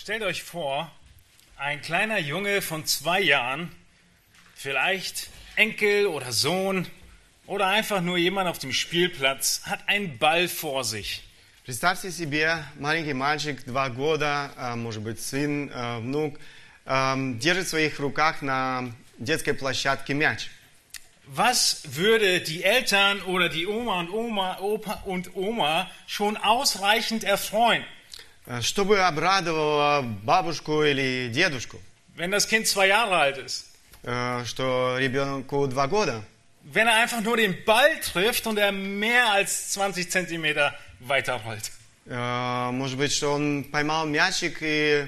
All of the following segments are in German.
Stellt euch vor, ein kleiner Junge von zwei Jahren, vielleicht Enkel oder Sohn oder einfach nur jemand auf dem Spielplatz, hat einen Ball vor sich. Представьте себе, маленький мальчик, два года, а, может быть, сын, а, внук, а, держит в своих руках на детской площадке мяч. Was würde die Eltern oder die Oma und Oma, Opa und Oma schon ausreichend erfreuen, А, Что бы обрадовало бабушку или дедушку, wenn das Kind zwei Jahre alt ist? а, что ребенку два года, Wenn er einfach nur den Ball trifft und er mehr als 20 Zentimeter weiterrollt. А, может быть, что он поймал мячик и...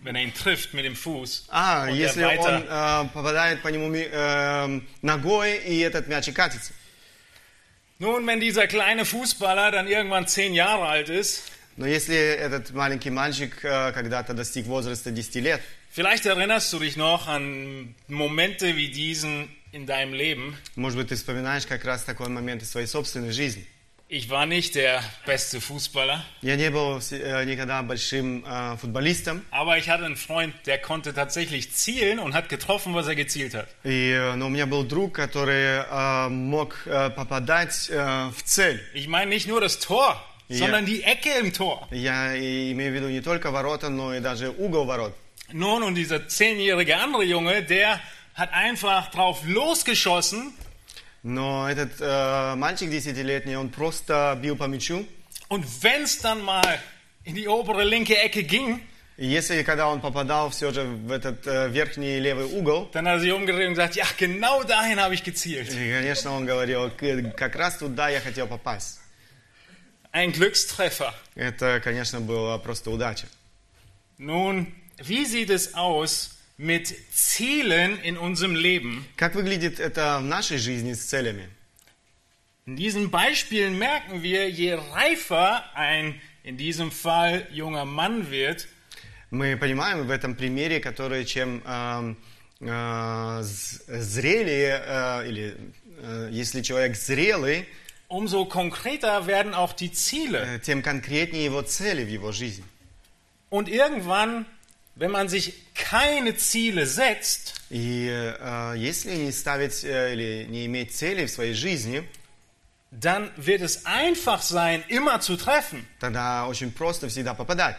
Wenn er ihn trifft mit dem Fuß. А, если er weiter, он попадает по нему э, ногой, и этот мячик катится. Nun, wenn dieser kleine Fußballer dann irgendwann zehn Jahre alt ist, Но если этот маленький мальчик э, когда-то достиг возраста 10 лет, vielleicht erinnerst du dich noch an Momente wie diesen in deinem Leben. может быть, ты вспоминаешь как раз такой момент из своей собственной жизни. Ich war nicht der beste Fußballer, Я не был все- э, никогда большим э, футболистом, aber ich hatte einen Freund, der konnte tatsächlich zielen und hat getroffen, was er gezielt hat. и, э, но у меня был друг, который э, мог э, попадать э, в цель. Ich meine nicht nur das Tor, Ja. sondern die Ecke im Tor. Я и- имею в виду не только ворота, но и даже угол ворот. Nun, und dieser zehnjährige andere Junge, der hat einfach drauf losgeschossen Но этот э, мальчик десятилетний, он просто бил по мячу. und wenn es dann mal in die obere linke Ecke ging, И если когда он попадал все же в этот э, верхний левый угол, dann hat er sich umgedreht und gesagt, ja, genau dahin habe ich gezielt. и, конечно, он говорил, «К- как раз туда я хотел попасть. Ein Glückstreffer. Это, конечно, была просто удача. Nun, wie sieht es aus mit Zielen in unserem Leben? Как выглядит это в нашей жизни с целями? In diesen Beispielen merken wir, je reifer ein, in diesem Fall, junger Mann wird, Мы понимаем в этом примере, который чем эм, э, з- зрелее, э, или э, если человек зрелый, umso konkreter werden auch die Ziele. э, тем конкретнее его цели в его жизни. Und irgendwann, wenn man sich keine Ziele setzt, И э, если не ставить э, или не иметь цели в своей жизни, dann wird es einfach sein, immer zu treffen. тогда очень просто всегда попадать.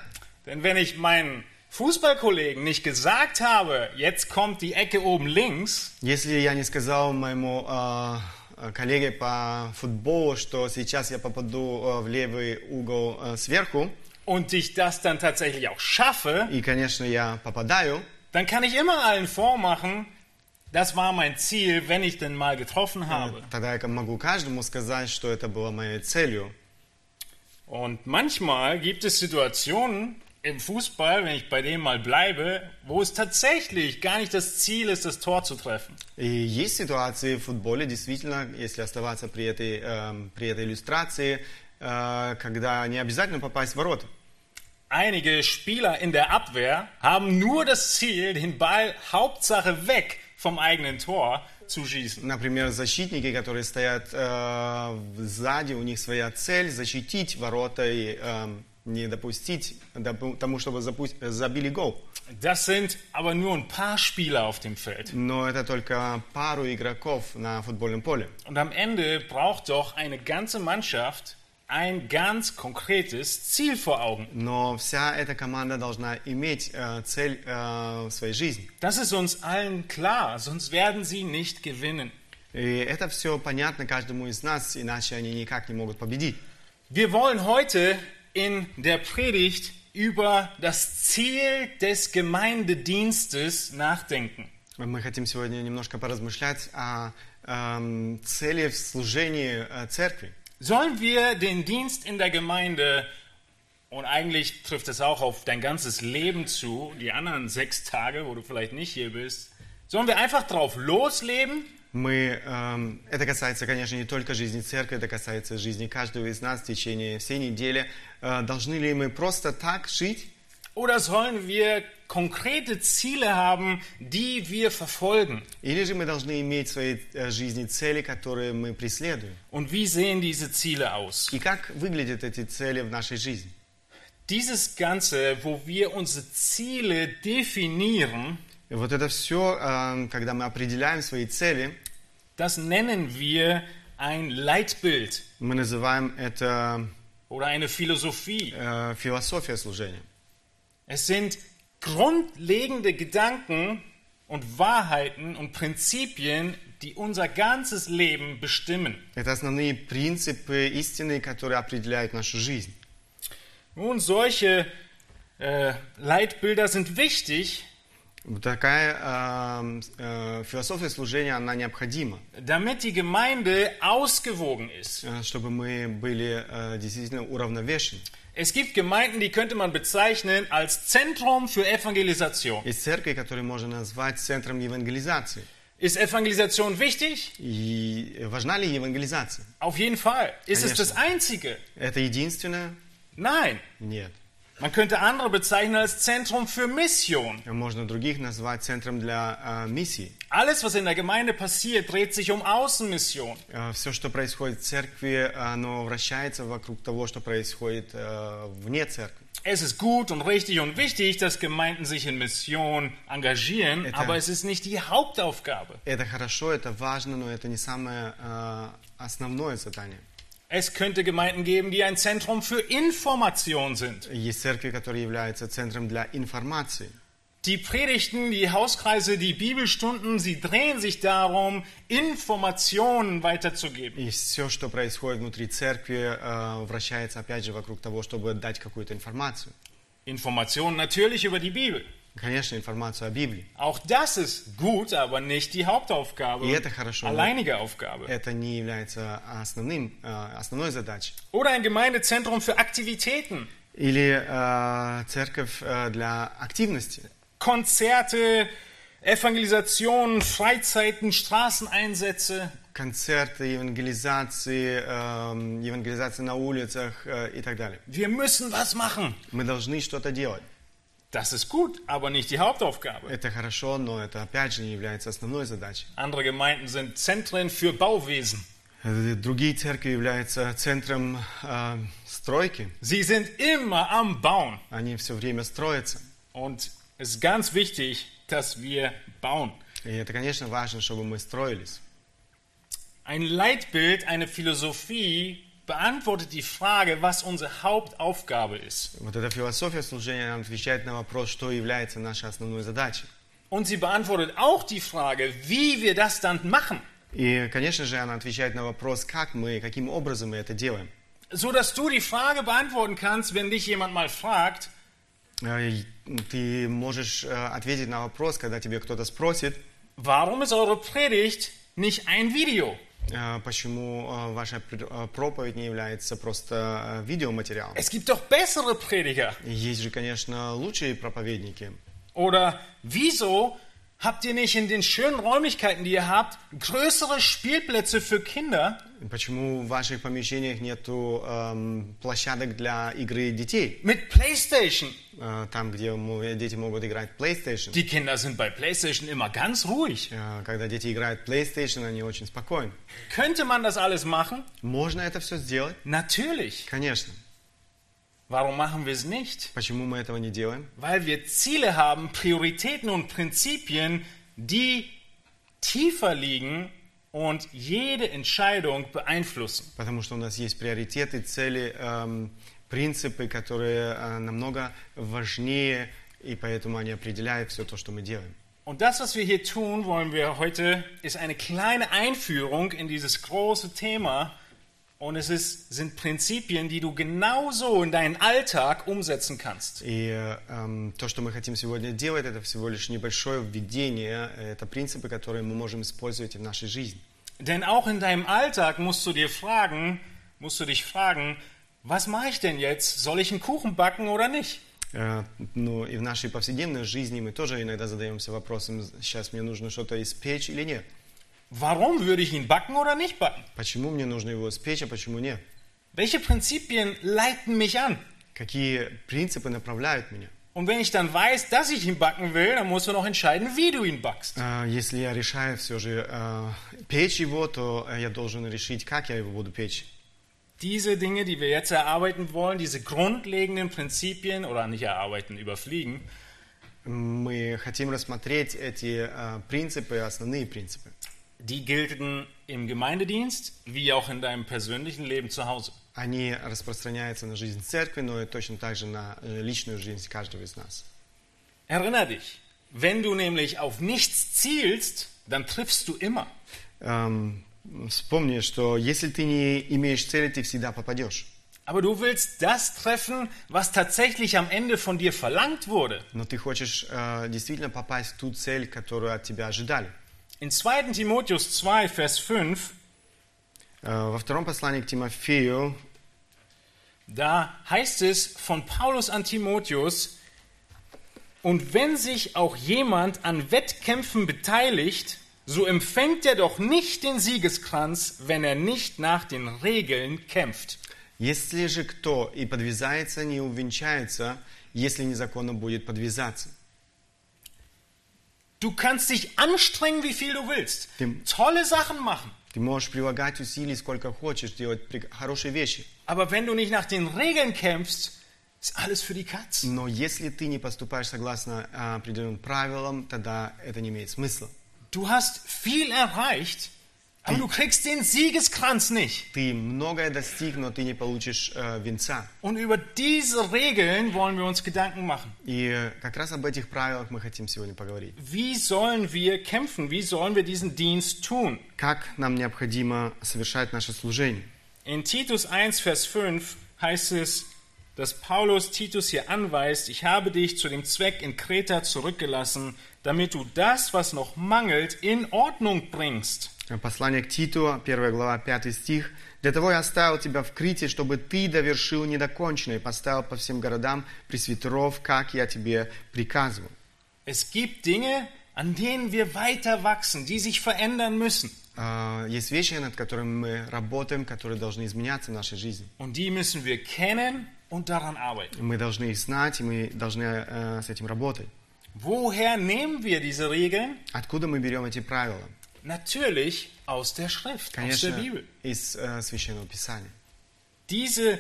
Denn wenn ich meinen Fußballkollegen nicht gesagt habe, jetzt kommt die Ecke oben links, Если я не сказал моему э, э, коллеге по футболу, что сейчас я попаду э, в левый угол э, сверху, und ich das dann tatsächlich auch schaffe, и, конечно, я попадаю, dann kann ich immer allen vormachen, das war mein Ziel, wenn ich denn mal getroffen habe. тогда я могу каждому сказать, что это было моей целью. Und manchmal gibt es Situationen im Fußball, wenn ich bei dem mal bleibe, wo es tatsächlich gar nicht das Ziel ist, das Tor zu treffen. И есть ситуации в футболе, действительно, если оставаться при этой, эм, при этой иллюстрации, э, когда не обязательно попасть в ворота. Einige Spieler in der Abwehr haben nur das Ziel, den Ball Hauptsache weg vom eigenen Tor zu schießen. Например, защитники, которые стоят э, сзади, у них своя цель защитить ворота и эм, не допустить допу- тому, чтобы запу- забили гол. Das sind aber nur ein paar Spieler auf dem Feld. Но это только пару игроков на футбольном поле. Und am Ende braucht doch eine ganze Mannschaft ein ganz konkretes Ziel vor Augen. Но вся эта команда должна иметь э, цель э, в своей жизни. Das ist uns allen klar, sonst werden sie nicht gewinnen. И это все понятно каждому из нас, иначе они никак не могут победить. Wir wollen heute in der Predigt über das Ziel des Gemeindedienstes nachdenken. Мы хотим сегодня немножко поразмышлять о эм, цели в служении э, церкви. Sollen wir den Dienst in der Gemeinde, und eigentlich trifft es auch auf dein ganzes Leben zu, die anderen sechs Tage, wo du vielleicht nicht hier bist, sollen wir einfach drauf losleben Мы, эм, это касается, конечно, не только жизни церкви, это касается жизни каждого из нас в течение всей недели. Э, должны ли мы просто так жить? oder sollen wir konkrete Ziele haben, die wir verfolgen? Или же мы должны иметь в своей э, жизни цели, которые мы преследуем? Und wie sehen diese Ziele aus? И как выглядят эти цели в нашей жизни? dieses Ganze, wo wir unsere Ziele definieren, И вот это все, когда мы определяем свои цели, das nennen wir ein Leitbild мы называем это oder eine Philosophie. э, философия служения. Es sind grundlegende Gedanken und Wahrheiten und Prinzipien, die unser ganzes Leben bestimmen. Это основные принципы истины, которые определяют нашу жизнь. Nun, solche äh, Leitbilder sind wichtig, Вот такая э, э, философия служения, она необходима, damit die Gemeinde ausgewogen ist. э, чтобы мы были э, действительно уравновешены. Es gibt Gemeinden, die könnte man bezeichnen als Zentrum für Evangelisation. Есть церкви, которые можно назвать центром евангелизации. Ist Evangelisation wichtig? И важна ли евангелизация? Auf jeden Fall. Ist es Конечно. das Einzige? Это единственное? Nein. Нет. Man könnte andere bezeichnen als Zentrum für Mission. Можно других назвать центром для э, миссии. Alles, was in der Gemeinde passiert, dreht sich um Außenmission. Все, что происходит в церкви, оно вращается вокруг того, что происходит э, вне церкви. Es ist gut und richtig und wichtig, dass Gemeinden sich in Mission engagieren, Это- aber es ist nicht die Hauptaufgabe. Это хорошо, это важно, но это не самое э, основное задание. Es könnte Gemeinden geben, die ein Zentrum für Information sind. Есть церкви, которые являются центром для информации. Die Predigten, die Hauskreise, die Bibelstunden, sie drehen sich darum, Informationen weiterzugeben. И все, что происходит внутри церкви, э, вращается опять же вокруг того, чтобы дать какую-то информацию. Informationen natürlich über die Bibel. Конечно, информацию о Библии. Auch das ist gut, aber nicht die Hauptaufgabe, И это хорошо, но alleinige Aufgabe. это не является основным, э, основной задачей. Oder ein Gemeindezentrum für Aktivitäten, Или э, церковь э, для активности. Konzerte, Evangelisationen, Freizeiten, Straßeneinsätze. Концерты, евангелизации, э, евангелизации на улицах э, и так далее. Wir müssen was machen. Мы должны что-то делать. Das ist gut, aber nicht die Hauptaufgabe. Это хорошо, но это опять же не является основной задачей. Andere Gemeinden sind Zentren für Bauwesen. Э, Другие церкви являются центром э, стройки. Sie sind immer am Bauen. Они все время строятся. Und es ist ganz wichtig, dass wir bauen. И это, конечно, важно, чтобы мы строились. Ein Leitbild, eine Philosophie beantwortet die Frage, was unsere Hauptaufgabe ist. Вот эта философия служения нам отвечает на вопрос, что является нашей основной задачей. Und sie beantwortet auch die Frage, wie wir das dann machen, И, конечно же, она отвечает на вопрос, как мы, каким образом мы это делаем. so dass du die Frage beantworten kannst, wenn dich jemand mal fragt, Э, и Ты можешь э, ответить на вопрос, когда тебе кто-то спросит, warum ist eure Predigt nicht ein Video? э, почему э, ваша пр- э, проповедь не является просто э, видеоматериалом. Es gibt doch bessere Prediger. Есть же, конечно, лучшие проповедники. Oder wieso habt ihr nicht in den schönen Räumlichkeiten, die ihr habt, größere Spielplätze für Kinder, Почему в ваших помещениях нету эм, площадок для игры детей? mit Playstation? Э, там, где мо- дети могут играть в PlayStation. Die Kinder sind bei Playstation immer ganz ruhig. Э, Когда дети играют в PlayStation, они очень спокойны. Könnte man das alles machen? Можно это все сделать? Natürlich. Конечно. Warum machen wir es nicht? Почему мы этого не делаем? Weil wir Ziele haben, Prioritäten und Prinzipien, die tiefer liegen und jede Entscheidung beeinflussen. Потому что у нас есть приоритеты, цели, эм, принципы, которые э, намного важнее, и поэтому они определяют все то, что мы делаем. Und das, was wir hier tun, wollen wir heute, ist eine kleine Einführung in dieses große Thema. Und es ist, sind Prinzipien, die du genauso in deinen Alltag umsetzen kannst. И э, эм, то, что мы хотим сегодня делать, это всего лишь небольшое введение, э, это принципы, которые мы можем использовать и в нашей жизни. Denn auch in deinem Alltag musst du dir fragen, musst du dich fragen, was mache ich denn jetzt? Soll ich einen Kuchen backen oder nicht? Э, Ну и в нашей повседневной жизни мы тоже иногда задаемся вопросом, сейчас мне нужно что-то испечь или нет. Warum würde ich ihn backen oder nicht backen? Почему мне нужно его испечь, а почему нет? Welche Prinzipien leiten mich an? Какие принципы направляют меня? Und wenn ich dann weiß, dass ich ihn backen will, dann musst du noch entscheiden, wie du ihn backst. А, Если я решаю все же э, печь его, то э, я должен решить, как я его буду печь. diese Dinge, die wir jetzt erarbeiten wollen, diese grundlegenden Prinzipien oder nicht erarbeiten, überfliegen, Мы хотим рассмотреть эти э, принципы, основные принципы. die gelten im Gemeindedienst wie auch in deinem persönlichen Leben zu Hause. Они распространяются на жизнь церкви, но и точно так же на э, личную жизнь каждого из нас. Erinner dich, wenn du nämlich auf nichts zielst, dann triffst du immer. Эм, вспомни, что если ты не имеешь цели, ты всегда попадешь. Aber du willst das treffen, was tatsächlich am Ende von dir verlangt wurde. Но ты хочешь э, действительно попасть в ту цель, которую от тебя ожидали. In 2. Timotheus 2, Vers 5, Э, во втором послании к Тимофею, da heißt es von Paulus an Timotheus, und wenn sich auch jemand an Wettkämpfen beteiligt, so empfängt er doch nicht den Siegeskranz, wenn er nicht nach den Regeln kämpft. если же кто и подвязается, не увенчается, если незаконно будет подвязаться. Du kannst dich anstrengen, wie viel du willst. Dem- Tolle Sachen machen. Ты можешь прилагать усилий сколько хочешь, делать при- хорошие вещи. Aber wenn du nicht nach den Regeln kämpfst, ist alles für die Katz. Но если ты не поступаешь согласно а, определенным правилам, тогда это не имеет смысла. Du hast viel erreicht, aber du kriegst den Siegeskranz nicht. Ты многое достиг, но ты не получишь э, венца. Und über diese Regeln wollen wir uns Gedanken machen. И э, как раз об этих правилах мы хотим сегодня поговорить. Wie sollen wir kämpfen? Wie sollen wir diesen Dienst tun? Как нам необходимо совершать наше служение? In Titus 1, Vers 5 heißt es, dass Paulus Titus hier anweist, ich habe dich zu dem Zweck in Kreta zurückgelassen, damit du das, was noch mangelt, in Ordnung bringst. Послание к Титу, 1 глава, 5 стих. «Для того я оставил тебя в Крите, чтобы ты довершил недоконченное и поставил по всем городам пресвитеров, как я тебе приказывал». Es gibt Dinge, an denen wir weiter wachsen, die sich verändern müssen. А, Есть вещи, над которыми мы работаем, которые должны изменяться в нашей жизни. Und die müssen wir kennen und daran arbeiten. Мы должны их знать, и мы должны э, с этим работать. Woher nehmen wir diese Regeln? Откуда мы берем эти правила? Natürlich aus der Schrift, aus der Конечно, Bibel. из э, Священного Писания. Dieses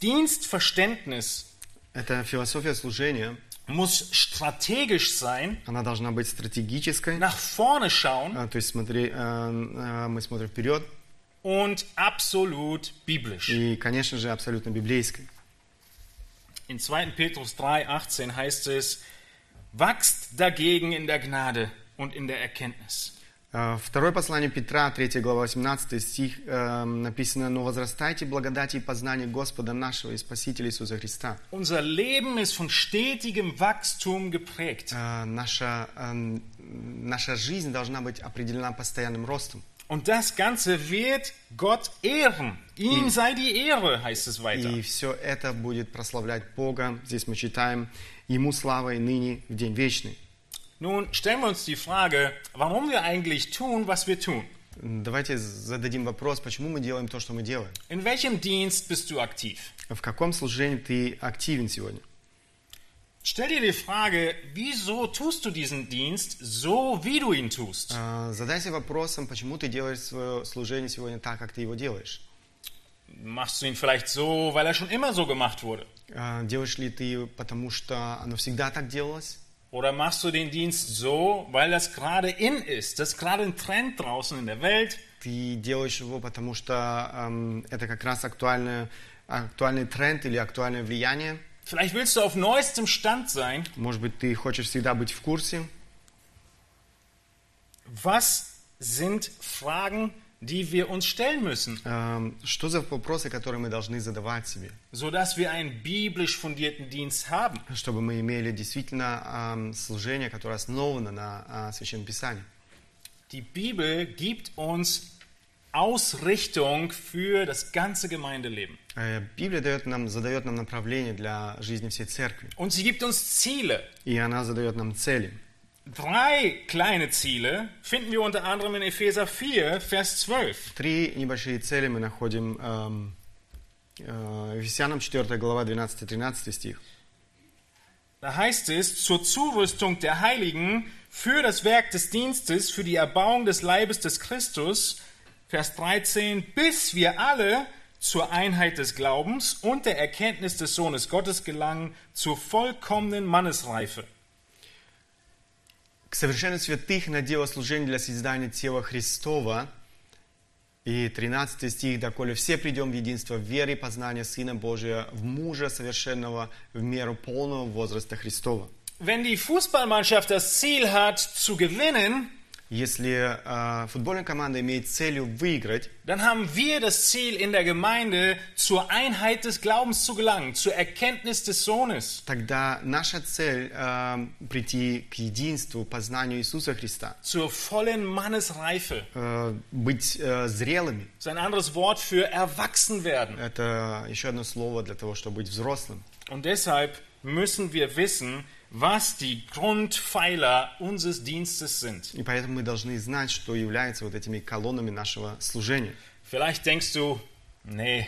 Dienstverständnis Это философия служения, muss strategisch sein, она должна быть стратегической, nach vorne schauen А, то есть смотри, э, э, мы смотрим вперед, und absolut biblisch. и, конечно же, абсолютно библейской. In 2. Petrus 3,18 heißt es, wachst dagegen in der Gnade und in der Erkenntnis. Э, Второе послание Петра, 3 глава, 18 стих, э, написано, «Но возрастайте благодати и познании Господа нашего и Спасителя Иисуса Христа». Unser Leben ist von stetigem Wachstum geprägt. Э, Наша, э, наша жизнь должна быть определена постоянным ростом. Und das Ganze wird Gott ehren. Ihm sei die Ehre, heißt es weiter. И все это будет прославлять Бога. Здесь мы читаем «Ему слава и ныне в день вечный». Nun stellen wir uns die Frage, warum wir eigentlich tun, was wir tun. Давайте зададим вопрос, почему мы делаем то, что мы делаем. In welchem Dienst bist du aktiv? В каком служении ты активен сегодня? Stell dir die Frage, wieso tust du diesen Dienst so, wie du ihn tust? А, Задайся вопросом, почему ты делаешь свое служение сегодня так, как ты его делаешь. Machst du ihn vielleicht so, weil er schon immer so gemacht wurde? А, Делаешь ли ты потому, что оно всегда так делалось? Oder machst du den Dienst so, weil das gerade in ist? Das ist gerade ein Trend draußen in der Welt. Ты делаешь его потому, что эм, это как раз актуальный, актуальный тренд или актуальное влияние. Vielleicht willst du auf neuestem Stand sein. Может быть, ты хочешь всегда быть в курсе. Was sind Fragen, die wir uns stellen müssen, Эм, Что за вопросы, которые мы должны задавать себе, sodass wir einen biblisch fundierten Dienst haben? чтобы мы имели действительно эм, служение, которое основано на э, Священном Писании? Die Bibel gibt uns Ausrichtung für das ganze Gemeindeleben. Э, Библия дает нам, задает нам направление для жизни всей церкви, Und sie gibt uns Ziele. и она задает нам цели. Drei kleine Ziele finden wir unter anderem in Epheser 4, Vers 12. Три небольшие цели мы находим эм, э, Ефесянам 4 глава 12-13 стих. Da heißt es, zur Zurüstung der Heiligen für das Werk des Dienstes, für die Erbauung des Leibes des Christus, Vers 13, bis wir alle zur Einheit des Glaubens und der Erkenntnis des Sohnes Gottes gelangen, zur vollkommenen Mannesreife. К совершению святых на дело служения для созидания тела Христова. И 13 стих, «Доколе все придем в единство веры и познания Сына Божия, в мужа совершенного, в меру полного возраста Христова». Wenn die Fußballmannschaft das Ziel hat, zu gewinnen, Если э, футбольная команда имеет целью выиграть, dann haben wir das Ziel in der Gemeinde, zur Einheit des Glaubens zu gelangen, zur Erkenntnis des Sohnes, тогда наша цель э, прийти к единству, познанию Иисуса Христа, zur vollen Mannesreife. э, быть э, зрелыми. Das ist ein anderes Wort für erwachsen werden. Это еще одно слово для того, чтобы быть взрослым. Und deshalb müssen wir wissen, was die Grundpfeiler unseres Dienstes sind. И поэтому мы должны знать, что является вот этими колоннами нашего служения. Vielleicht denkst du, nee,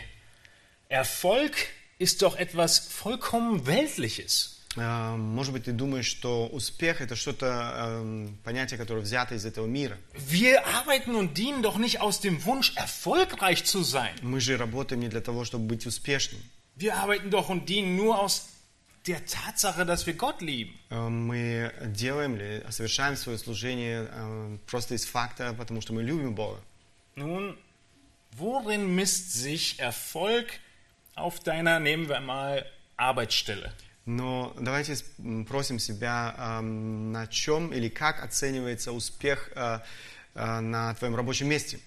Erfolg ist doch etwas vollkommen Weltliches. Э, Может быть, ты думаешь, что успех это что-то, э, понятие, которое взято из этого мира. Wir arbeiten und dienen doch nicht aus dem Wunsch, erfolgreich zu sein. Мы же работаем не для того, чтобы быть успешным. Wir arbeiten doch und dienen nur aus der Tatsache, dass wir Gott lieben. Э, Мы делаем или совершаем свое служение э, просто из факта, потому что мы любим Бога. Nun, worin misst sich Erfolg auf deiner, nehmen wir mal, Arbeitsstelle? Но давайте с- м, просим себя, э, на чем или как оценивается успех э, э, на твоем рабочем месте.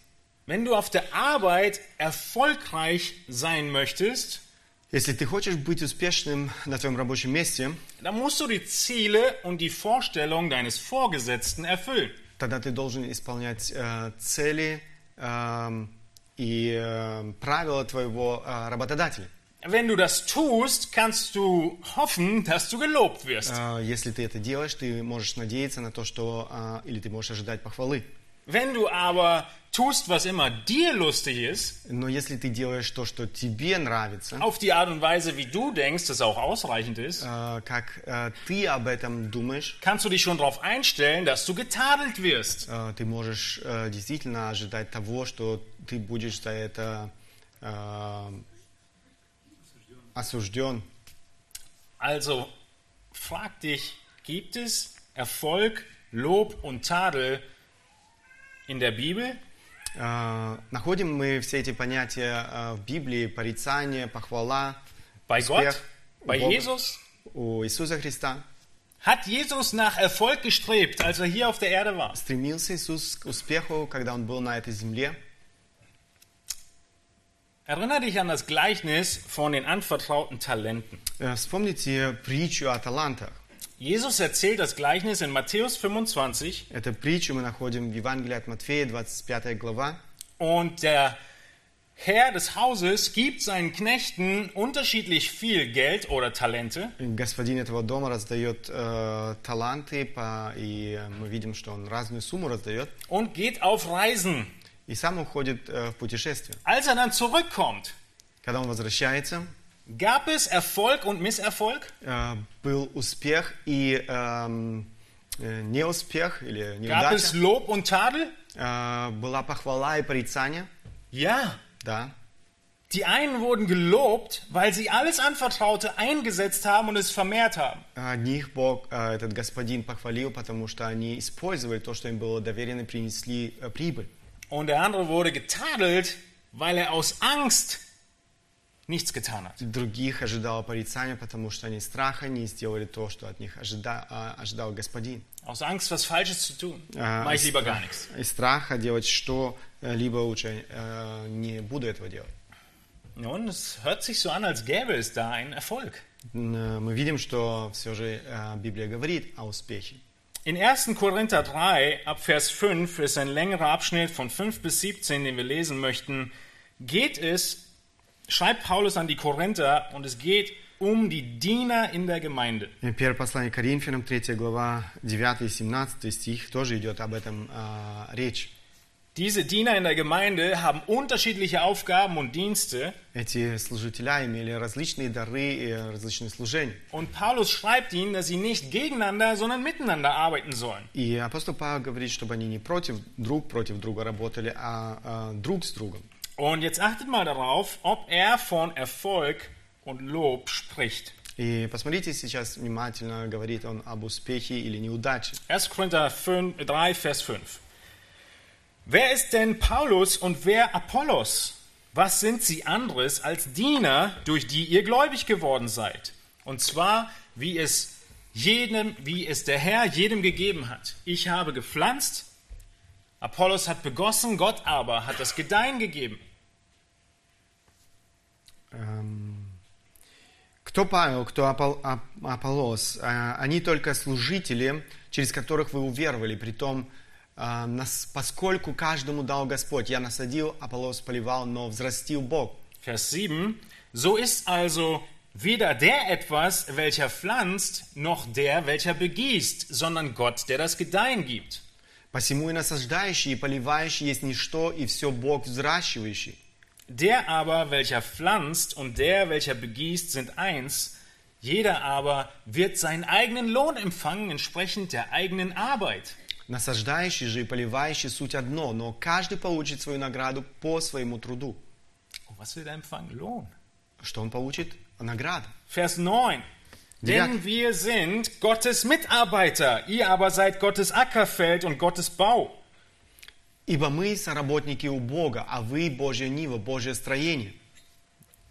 Wenn du auf der Arbeit erfolgreich sein möchtest, Если ты хочешь быть успешным на твоем рабочем месте, dann musst du die Ziele und die Vorstellungen deines Vorgesetzten erfüllen. тогда ты должен исполнять э, цели эм, и э, правила твоего э, работодателя. Wenn du das tust, kannst du hoffen, dass du gelobt wirst. Э, Если ты это делаешь, ты можешь надеяться на то, что э, или ты можешь ожидать похвалы. Wenn du aber tust, was immer dir lustig ist, Но если ты делаешь то, что тебе нравится, auf die Art und Weise, wie du denkst, das auch ausreichend ist, э, как э, ты об этом думаешь, kannst du dich schon darauf einstellen, dass du getadelt wirst. э, ты можешь э, действительно ожидать того, что ты будешь за это э, осужден. Also frag dich, gibt es Erfolg, Lob und Tadel in der Bibel? Э, Находим мы все эти понятия э, в Библии, порицание, похвала, Bei Gott? успех у Bei Бога, Jesus? у Иисуса Христа. Hat Jesus nach Erfolg gestrebt, als er hier auf der Erde war? Стремился Иисус к успеху, когда Он был на этой земле. Erinnere dich an das Gleichnis von den anvertrauten Talenten. Э, Вспомните притчу о талантах. Jesus erzählt das Gleichnis in Matthäus 25 Эту притчу мы находим в Евангелии от Матфея, 25 глава. und der Herr des Hauses gibt seinen Knechten unterschiedlich viel Geld oder Talente Господин этого дома раздает э, таланты, по- и мы видим, что он разную сумму раздает, und geht auf Reisen. и сам уходит э, в путешествие. Als er dann zurückkommt, Когда он возвращается, gab es Erfolg und Misserfolg? э, был успех и эм, э, неуспех или Gab es неудача. Lob und Tadel? Э, была похвала и порицание, Ja. да. Die einen wurden gelobt, weil sie alles Anvertraute eingesetzt haben und es vermehrt haben. Одних Бог, э, этот господин похвалил, потому что они использовали то, что им было доверено, и принесли э, прибыль. Und der andere wurde getadelt, weil er aus Angst nichts getan hat. Других ожидало порицания, потому что они из страха не сделали то, что от них ожида- а, ожидал господин. Aus Angst, was Falsches zu tun. А, Mach ich из, lieber gar nichts. из страха делать что, э, либо лучше э, не буду этого делать. Nun, es hört sich so an, als gäbe es da einen Erfolg. Н- э, Мы видим, что все же э, Библия говорит о успехе. In 1. Korinther 3, ab Vers 5, ist ein längerer Abschnitt von 5 bis 17, den wir lesen möchten, geht es, schreibt Paulus an die Korinther, und es geht um die Diener in der Gemeinde. И Первое послание Коринфянам, 3 глава, 9 и 17 стих, тоже идет об этом э, речь. Diese Diener in der Gemeinde haben unterschiedliche Aufgaben und Dienste, Эти служителя имели различные дары и различные служения. und Paulus schreibt ihnen, dass sie nicht gegeneinander, sondern miteinander arbeiten sollen. И апостол Павел говорит, чтобы они не против друг против друга работали, а, а друг с другом. Und jetzt achtet mal darauf, ob er von Erfolg und Lob spricht. И посмотрите сейчас внимательно, говорит он об успехе или неудаче. 1. Korinther 5, 3, Vers 5. Wer ist denn Paulus und wer Apollos? Was sind sie anderes als Diener, durch die ihr gläubig geworden seid? Und zwar, wie es jedem, wie es der Herr jedem gegeben hat. Ich habe gepflanzt, Apollos hat begossen, Gott aber hat das Gedeihen gegeben. Эм, Кто Павел, кто Апол- Ап- Аполлос? Э, Они только служители, через которых вы уверовали, при том, э, нас- поскольку каждому дал Господь. Я насадил, Аполлос поливал, но взрастил Бог. Vers 7. So ist also weder der etwas, welcher pflanzt, noch der, welcher begießt, sondern Gott, der das Gedeihen gibt. Посему и насаждающий, и поливающий есть ничто, и все Бог взращивающий. Der aber, welcher pflanzt und der, welcher begießt, sind eins. Jeder aber wird seinen eigenen Lohn empfangen, entsprechend der eigenen Arbeit. Насаждающий же и поливающий суть одно, но каждый получит свою награду по своему труду. Oh, was wird er empfangen? Lohn. Что он получит? Награду. Vers 9. Denn wir sind Gottes Mitarbeiter, ihr aber seid Gottes Ackerfeld und Gottes Bau. Ибо мы соработники у Бога, а вы Божья Нива, Божье строение.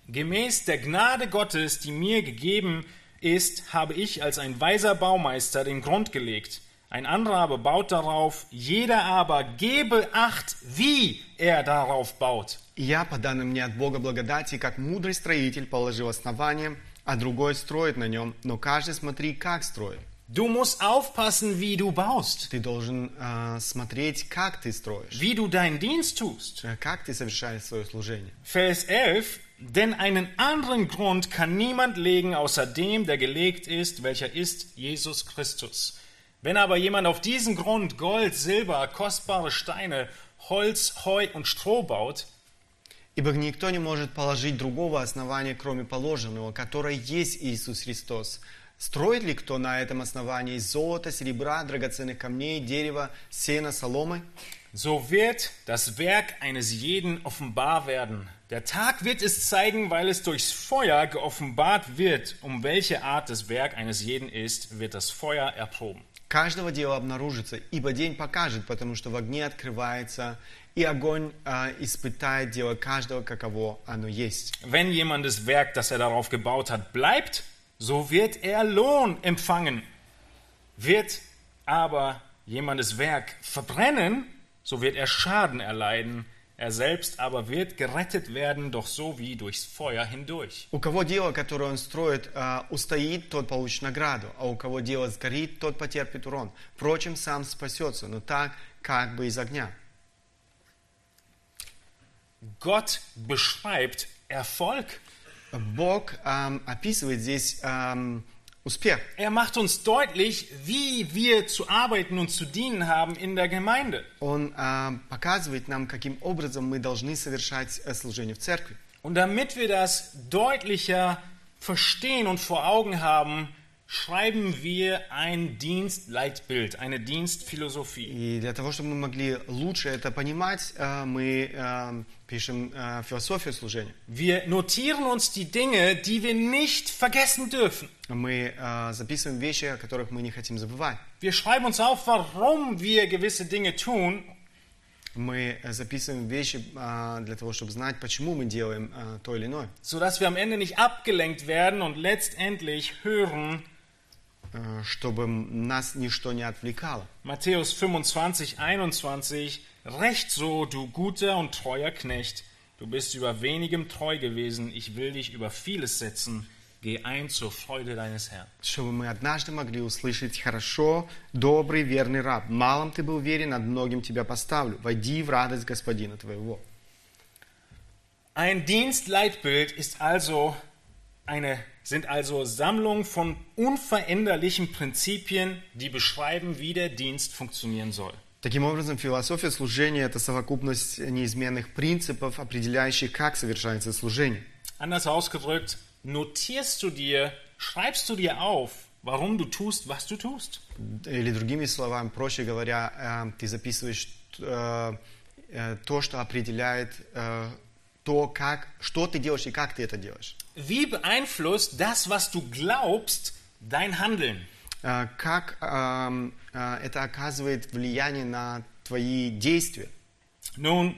Gemäß der Gnade Gottes, die mir gegeben ist, habe ich als ein weiser Baumeister den Grund gelegt. Ein anderer aber baut darauf, jeder aber gebe Acht, wie er darauf baut. И я, по данным мне от Бога благодати, как мудрый строитель, положил основание, а другой строит на нем, но каждый смотри, как строит. Du musst aufpassen, wie du baust, Ты должен э, смотреть, как ты строишь, wie du deinen Dienst tust. э, как ты совершаешь свое служение. Vers 11. Denn einen anderen Grund kann niemand legen, außer dem, der gelegt ist, welcher ist Jesus Christus. Wenn aber jemand auf diesen Grund Gold, Silber, kostbare Steine, Holz, Heu und Stroh baut, Ибо никто не может положить другого основания, кроме положенного, которое есть Иисус Христос. Строит ли кто на этом основании из золота, серебра, драгоценных камней, дерева, сена, соломы? so wird das Werk eines jeden offenbar werden. Der Tag wird es zeigen, weil es durchs Feuer geoffenbart wird. Um welche Art das Werk eines jeden ist, wird das Feuer erproben. Каждого дела обнаружится, ибо день покажет, потому что в огне открывается, и огонь а, испытает дело каждого, каково оно есть. Wenn jemandes Werk, das er darauf gebaut hat, bleibt, so wird er Lohn empfangen. Wird aber jemandes Werk verbrennen, so wird er Schaden erleiden. Er selbst aber wird gerettet werden, doch so wie durchs Feuer hindurch. У кого дело, которое он строит, а, устоит, тот получит награду, а у кого дело сгорит, тот потерпит урон. Впрочем, сам спасется, но так, как бы из огня. Gott beschreibt Erfolg. Бог ам, описывает здесь ам, успех. Er macht uns deutlich, wie wir zu arbeiten und zu dienen haben in der Gemeinde. Он ам, показывает нам, каким образом мы должны совершать э, служение в церкви. Und damit wir das deutlicher verstehen und vor Augen haben, schreiben wir ein Dienstleitbild, eine Dienstphilosophie. И для того, чтобы мы могли лучше это понимать, э, мы э, пишем э, философию служения. Wir notieren uns die Dinge, die wir nicht vergessen dürfen. Мы э, записываем вещи, о которых мы не хотим забывать. Wir schreiben uns auf, warum wir gewisse Dinge tun Мы э, записываем вещи э, для того, чтобы знать, почему мы делаем э, то или иное, sodass wir am Ende nicht abgelenkt werden und letztendlich hören, э, чтобы нас ничто не отвлекало. Matthäus 25, 21, Recht so, du guter und treuer Knecht, du bist über wenigem treu gewesen, ich will dich über vieles setzen, geh ein zur Freude deines Herrn. Чтобы мы однажды могли услышать «Хорошо, добрый, верный раб, малым ты был верен, над многим тебя поставлю, войди в радость господина твоего». Ein Dienstleitbild ist also eine, sind also Sammlungen von unveränderlichen Prinzipien, die beschreiben, wie der Dienst funktionieren soll. Таким образом, философия служения – это совокупность неизменных принципов, определяющих, как совершается служение. Anders ausgedrückt, notierst du dir, schreibst du dir auf, warum du tust, was du tust. Или другими словами, проще говоря, э, ты записываешь э, э, то, что определяет, э, то, как, что ты делаешь и как ты это делаешь. Wie beeinflusst das, was du glaubst, dein Handeln? Э, Как эм, э, это оказывает влияние на твои действия? Nun,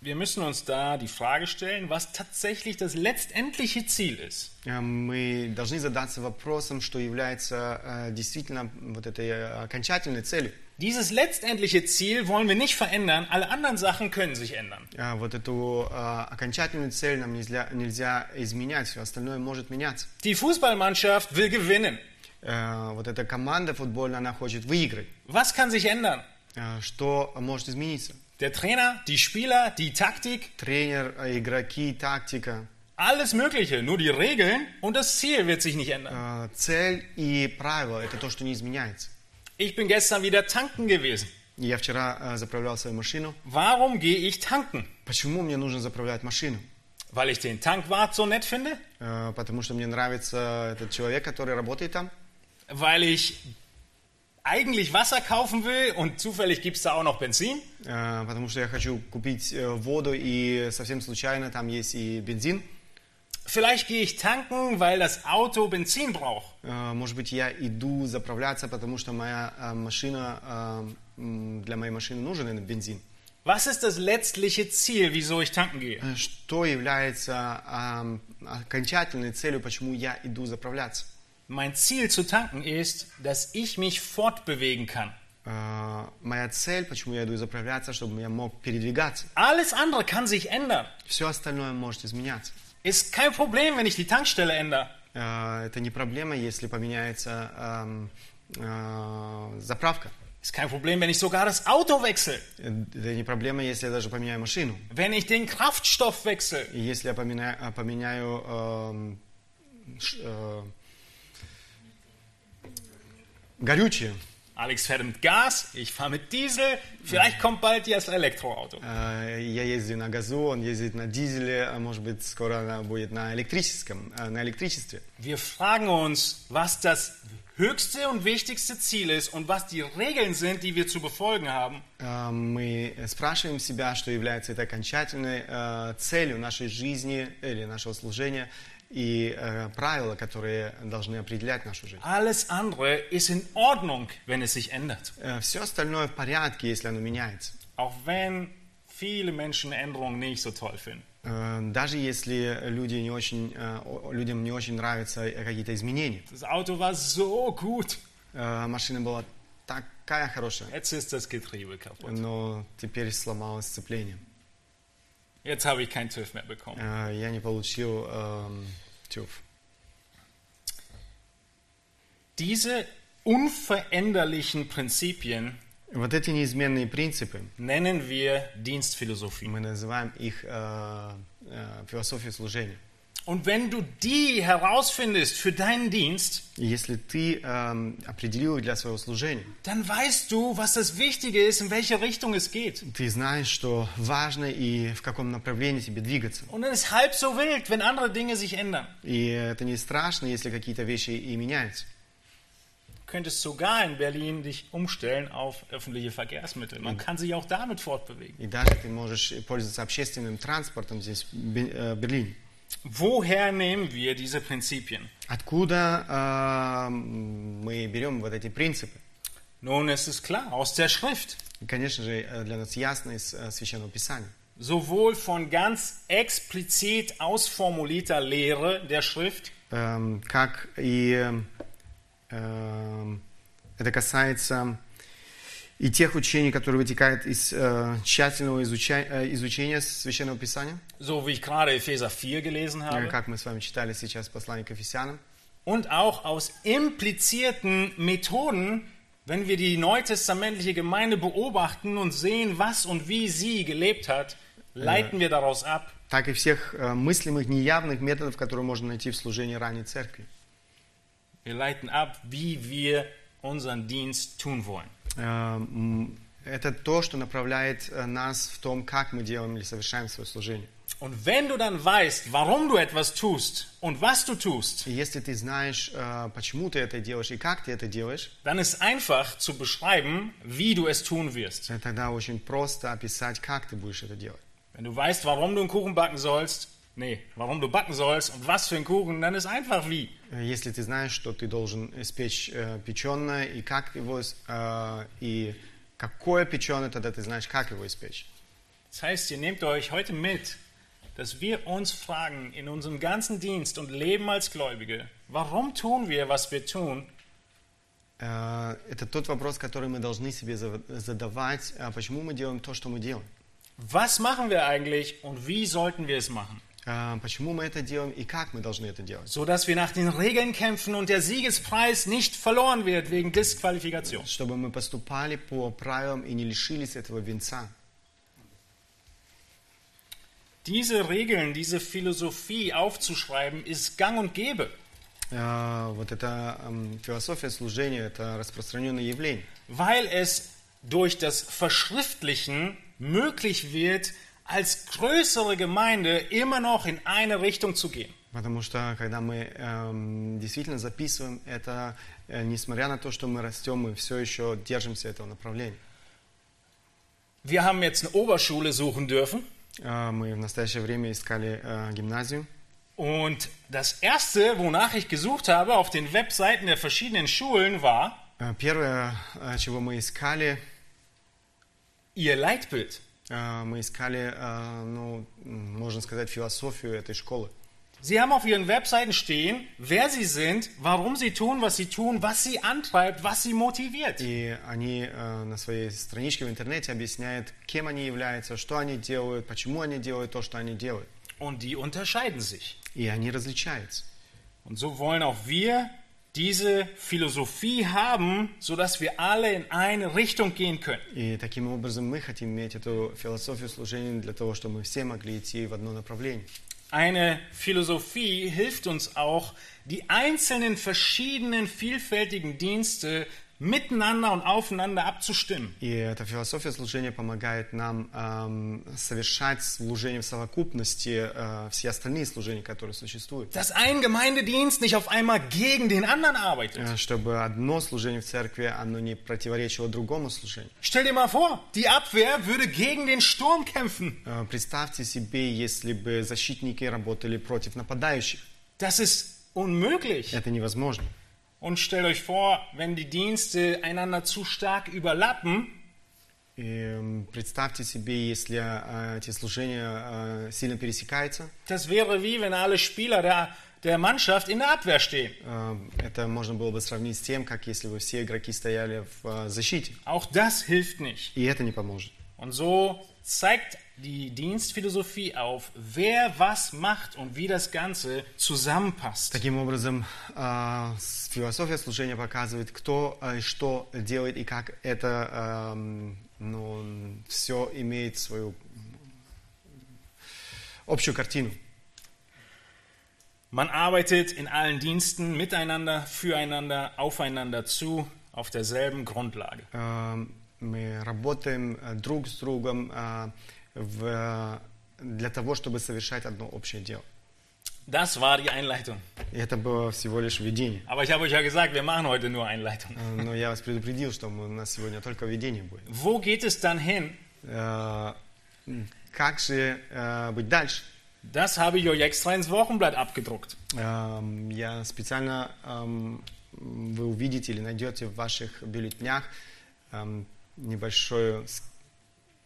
wir müssen uns da die Frage stellen, was tatsächlich das letztendliche Ziel ist. Э, Мы должны задаться вопросом, что является э, действительно вот этой э, окончательной целью. Dieses letztendliche Ziel wollen wir nicht verändern, alle anderen Sachen können sich ändern. А Вот эту э, окончательную цель нам нельзя, нельзя изменять, все остальное может меняться. Die Fußballmannschaft will gewinnen. Э, Вот эта команда футбольная, она хочет выиграть. Was kann sich ändern? Э, Что может измениться? Der Trainer, die Spieler, die Taktik, Тренер, э, игроки, тактика. alles Mögliche. Nur die Regeln und das Ziel wird sich nicht ändern. Э, Цель и правила – это то, что не изменяется. Ich bin gestern wieder tanken gewesen. Я вчера э, заправлял свою машину. Warum gehe ich tanken? Почему мне нужно заправлять машину? Weil ich den Tankwart so nett finde? Э, Потому что мне нравится этот человек, который работает там. Weil ich eigentlich Wasser kaufen will und zufällig gibt es da auch noch Benzin? Э, Потому что я хочу купить э, воду, и совсем случайно там есть и бензин. Vielleicht gehe ich tanken, weil das Auto Benzin braucht. Э, Может быть, я иду заправляться, потому что моя э, машина, э, м, для моей машины нужен этот бензин. Was ist das letztliche Ziel, wieso ich tanken gehe? Э, Что является эм, окончательной целью, почему я иду заправляться? Mein Ziel zu tanken ist, dass ich mich fortbewegen kann. Э, Моя цель, почему я иду заправляться, чтобы я мог передвигаться. Alles andere kann sich ändern. Все остальное может изменяться. Ist kein Problem, wenn ich die Tankstelle ändere. Э, Это не проблема, если поменяется эм, э, заправка. Ist kein Problem, wenn ich sogar das Auto wechsle. Э, Это не проблема, если я даже поменяю машину. Wenn ich den Kraftstoff wechsle. И если я поменяю, э, поменяю эм, ш- э, горючее, Alex fährt mit Gas, ich fahre mit Diesel. Vielleicht kommt bald das Elektroauto. э, я ездил на газу, он ездит на дизеле, а может быть скоро она будет на электрическом, э, на электричестве. Wir fragen uns, was das höchste und wichtigste Ziel ist und was die Regeln sind, die wir zu befolgen haben. Э, Мы спрашиваем себя, что является этой окончательной э, целью нашей жизни или нашего служения и э, правила, которые должны определять нашу жизнь. Alles andere ist in Ordnung, wenn es sich ändert. Все остальное в порядке, если оно меняется. Auch wenn viele Menschen Änderungen nicht so toll finden. Э, Даже если люди не очень, э, о- людям не очень нравятся э, какие-то изменения. Das Auto war so gut. Э, Машина была такая хорошая, Jetzt ist das Getriebe kaputt. но теперь сломалось сцепление. Jetzt habe ich keinen TÜV mehr bekommen. Э, Я не получил эм, тюф. Diese unveränderlichen Prinzipien Вот эти неизменные принципы, nennen wir Dienstphilosophie. мы называем их э, э, философией служения. Und wenn du die herausfindest für deinen Dienst, И если ты эм, определил их для своего служения, dann weißt du, was das Wichtige ist, in welche Richtung es geht. ты знаешь, что важно и в каком направлении тебе двигаться. Und dann ist halb so wild, wenn andere Dinge sich ändern. И это не страшно, если какие-то вещи и меняются. Du könntest sogar in Berlin dich umstellen auf öffentliche Verkehrsmittel. Man kann sich auch damit fortbewegen. И даже ты можешь пользоваться общественным транспортом здесь, в Бе- э, Берлине. Woher nehmen wir diese Prinzipien? Откуда э, мы берем вот эти принципы? Nun, es ist klar, aus der Schrift. И, конечно же, э, для нас ясно из э, Священного Писания. Sowohl von ganz explizit ausformulierter Lehre der Schrift, Эм, Как и эм, это касается и тех учений, которые вытекают из э, тщательного изуча- э, изучения Священного Писания, so wie ich gerade Epheser 4 gelesen э, habe, как мы с вами читали сейчас послание к Ефесянам, und auch aus implizierten Methoden, wenn wir die neutestamentliche Gemeinde beobachten und sehen, was und wie sie gelebt hat, leiten wir daraus ab, так и всех э, мыслимых неявных методов, которые можно найти в служении ранней церкви. wir leiten ab, wie wir unseren Dienst tun wollen. Э, м, Это то, что направляет э, нас в том, как мы делаем или совершаем свое служение. Und wenn du dann weißt, warum du etwas tust und was du tust, И если ты знаешь, э, почему ты это делаешь и как ты это делаешь, dann ist einfach zu beschreiben, wie du es tun wirst. э, тогда очень просто описать, как ты будешь это делать. Wenn du weißt, warum du einen Kuchen backen sollst, nee, warum du backen sollst und was für einen Kuchen, dann ist einfach wie. Если ты знаешь, что ты должен испечь э, печеное, и как его, ис- э, и какое печеное, тогда ты знаешь, как его испечь. Das heißt, ihr nehmt euch heute mit, dass wir uns fragen in unserem ganzen Dienst und Leben als Gläubige, warum tun wir, was wir tun? Э, Это тот вопрос, который мы должны себе зав- задавать, а почему мы делаем то, что мы делаем. Was machen wir eigentlich und wie sollten wir es machen? Э, Почему мы это делаем и как мы должны это делать. So dass wir nach den Regeln kämpfen und der Siegespreis nicht verloren wird wegen Disqualifikation. Чтобы мы поступали по правилам и не лишились этого венца. Diese Regeln, diese Philosophie aufzuschreiben, ist gang und gäbe. Э, Вот эта эм, философия служения, это распространенное явление. weil es durch das Verschriftlichen möglich wird, als größere Gemeinde immer noch in eine Richtung zu gehen. Потому что когда мы эм, действительно записываем это, э, несмотря на то, что мы растем, мы все еще держимся этого направления. Wir haben jetzt eine Oberschule suchen dürfen Э, мы в настоящее время искали э, гимназию. und das erste, wonach ich gesucht habe auf den Webseiten der verschiedenen Schulen, war Э, Первое, э, чего мы искали, ihr Leitbild. Э, мы искали, э, ну, можно сказать, философию этой школы. Sie haben auf ihren Webseiten stehen, wer sie sind, warum sie tun, was sie tun, was sie antreibt, was sie motiviert. И они э, на своей страничке в интернете объясняют, кем они являются, что они делают, почему они делают то, что они делают. Und die unterscheiden sich. И они различаются. Und so wollen auch wir diese Philosophie haben, sodass wir alle in eine Richtung gehen können. И таким образом мы хотим иметь эту философию служения для того, чтобы мы все могли идти в одно направление. Eine Philosophie hilft uns auch, die einzelnen verschiedenen vielfältigen Dienste miteinander und aufeinander abzustimmen. И эта философия служения помогает нам эм, совершать служение в совокупности, э, все остальные служения, которые существуют. Dass ein Gemeindedienst nicht auf einmal gegen den anderen arbeitet. Э, Чтобы одно служение в церкви, оно не противоречило другому служению. Stell dir mal vor, die Abwehr würde gegen den Sturm kämpfen. Э, Представьте себе, если бы защитники работали против нападающих. Das ist unmöglich. Это невозможно. Und stellt euch vor, wenn die Dienste einander zu stark überlappen, И м, представьте себе, если э, эти служения э, сильно пересекаются, das wäre wie wenn alle Spieler der, der Mannschaft in der Abwehr stehen. э, это можно было бы сравнить с тем, как если бы все игроки стояли в э, защите. Auch das hilft nicht. И это не поможет. Und so zeigt die Dienstphilosophie auf, wer was macht und wie das Ganze zusammenpasst. Таким образом, э, с- философия служения показывает, кто э, и что делает и как это эм, ну, все имеет свою м, общую картину. Man arbeitet in allen Diensten miteinander, füreinander, aufeinander zu, auf derselben Grundlage. Э, Мы работаем э, друг с другом э, в- для того, чтобы совершать одно общее дело. Das war die Einleitung. Это было всего лишь введение. Aber ich habe euch ja gesagt, wir machen heute nur Einleitung. Э, Но я вас предупредил, что у нас сегодня только введение будет. Wo geht es dann hin? Как же быть дальше? Das habe ich euch extra ins Wochenblatt abgedruckt. Эм, Я специально, эм, вы увидите или найдете в ваших бюллетенях эм, небольшой, с-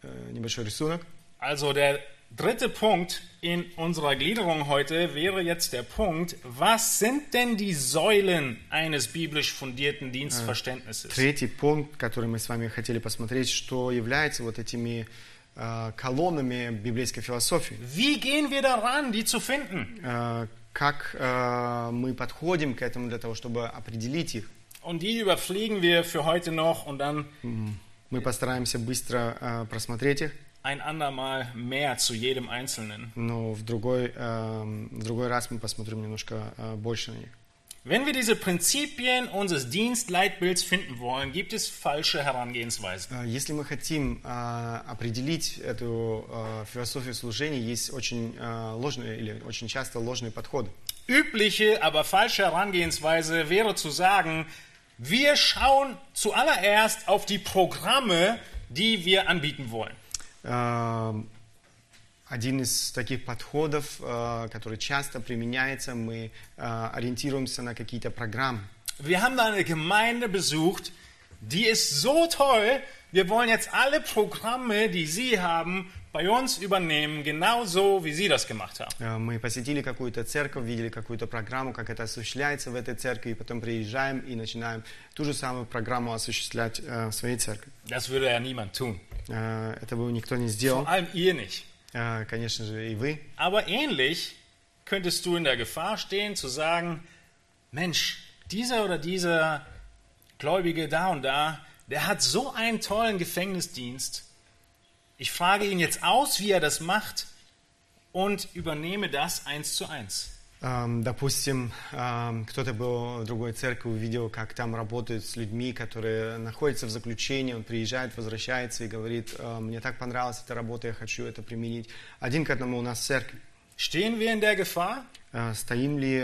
э, небольшой рисунок. Also der dritte Punkt in unserer Gliederung heute wäre jetzt der Punkt, was sind denn die Säulen eines biblisch fundierten Dienstverständnisses? Третий пункт, который мы с вами хотели посмотреть, что является вот этими э, колоннами библейской философии. Wie gehen wir daran, die zu finden? Э, Как э, мы подходим к этому для того, чтобы определить их. Und die überfliegen wir für heute noch und dann Мы постараемся быстро э, просмотреть их, ein andermal mehr zu jedem Einzelnen. но в другой, э, в другой раз мы посмотрим немножко э, больше на них. Wenn wir diese Prinzipien unseres Dienstleitbilds finden wollen, gibt es falsche Herangehensweisen. Э, Если мы хотим э, определить эту э, философию служения, есть очень э, ложные или очень часто ложные подходы. Übliche, aber falsche Herangehensweise wäre zu sagen, wir schauen zuallererst auf die Programme, die wir anbieten wollen. Э, Один из таких подходов, э, который часто применяется, мы э, ориентируемся на какие-то программы. Wir haben da eine Gemeinde besucht, die ist so toll. Wir wollen jetzt alle Programme, die Sie haben, bei uns übernehmen, genauso wie Sie das gemacht haben. Э, Мы посетили какую-то церковь, видели какую-то программу, как это осуществляется в этой церкви, и потом приезжаем и начинаем ту же самую программу осуществлять э, в своей церкви. Das würde ja niemand tun. Э, Это бы никто не Vor сделал, allem ihr nicht. Э, конечно же, и вы. Aber ähnlich könntest du in der Gefahr stehen zu sagen, Mensch, dieser oder dieser Gläubige da und da, der hat so einen tollen Gefängnisdienst. Ich frage ihn jetzt aus, wie er das macht und übernehme das eins zu eins. Эм, Допустим, эм, кто-то был в другой церкви, увидел, как там работают с людьми, которые находятся в заключении, он приезжает, возвращается и говорит, «Э, мне так понравилась эта работа, я хочу это применить. Один к одному у нас в церкви. Stehen wir in der Gefahr? Э, Стоим ли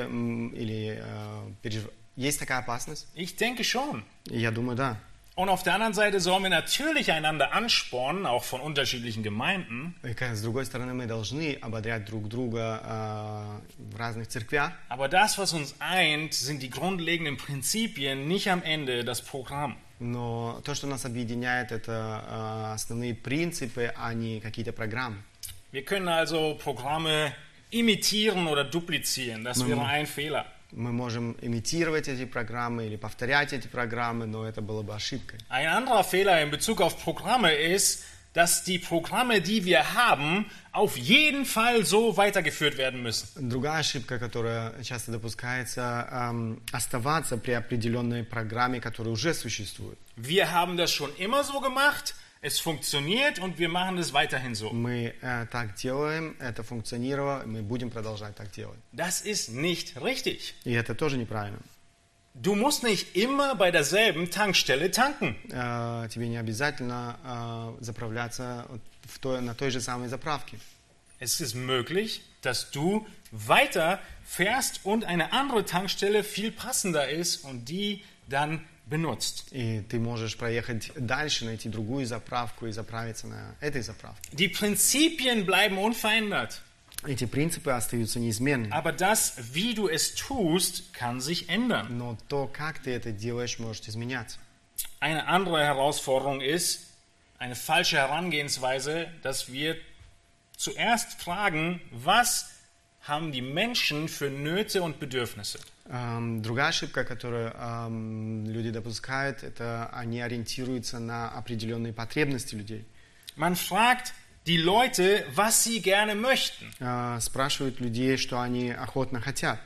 или э, пережив- есть такая опасность? Ich denke schon. Я думаю, да. Und auf der anderen Seite sollen wir natürlich einander anspornen, auch von unterschiedlichen Gemeinden. И, как- с другой стороны, мы должны ободрять друг друга э, в разных церквях. Aber das, was uns eint, sind die grundlegenden Prinzipien, nicht am Ende das Programm. Но то, что нас объединяет, это э, основные принципы, а не какие-то программы. Wir können also Programme imitieren oder duplizieren. Das wäre ein Fehler. Мы можем имитировать эти программы или повторять эти программы, но это было бы ошибкой. Ein anderer Fehler in Bezug auf Programme ist, dass die Programme, die wir haben, auf jeden Fall so weitergeführt werden müssen. Другая ошибка, которая часто допускается, эм, оставаться при определенной программе, которая уже существует. Wir haben das schon immer so gemacht, es funktioniert und wir machen es weiterhin so. Мы э, так делаем, это функционировало, мы будем продолжать так делать. Das ist nicht richtig. И это тоже неправильно. Du musst nicht immer bei derselben Tankstelle tanken. Э, тебе не обязательно э, заправляться вот в той, на той же самой заправке. Es ist möglich, dass du weiter fährst und eine andere Tankstelle viel passender ist und die dann benutzt. И ты можешь проехать дальше, найти другую заправку и заправиться на этой заправке. Die Prinzipien bleiben unverändert, Эти принципы остаются неизменными. aber das, wie du es tust, kann sich ändern. Но то, как ты это делаешь, может изменяться. Eine andere Herausforderung ist eine falsche Herangehensweise, dass wir zuerst fragen, was haben die Menschen für Nöte und Bedürfnisse. Другая ошибка, которую люди допускают, это они ориентируются на определенные потребности людей. Man fragt die Leute, was sie gerne möchten. Э, Спрашивают людей, что они охотно хотят.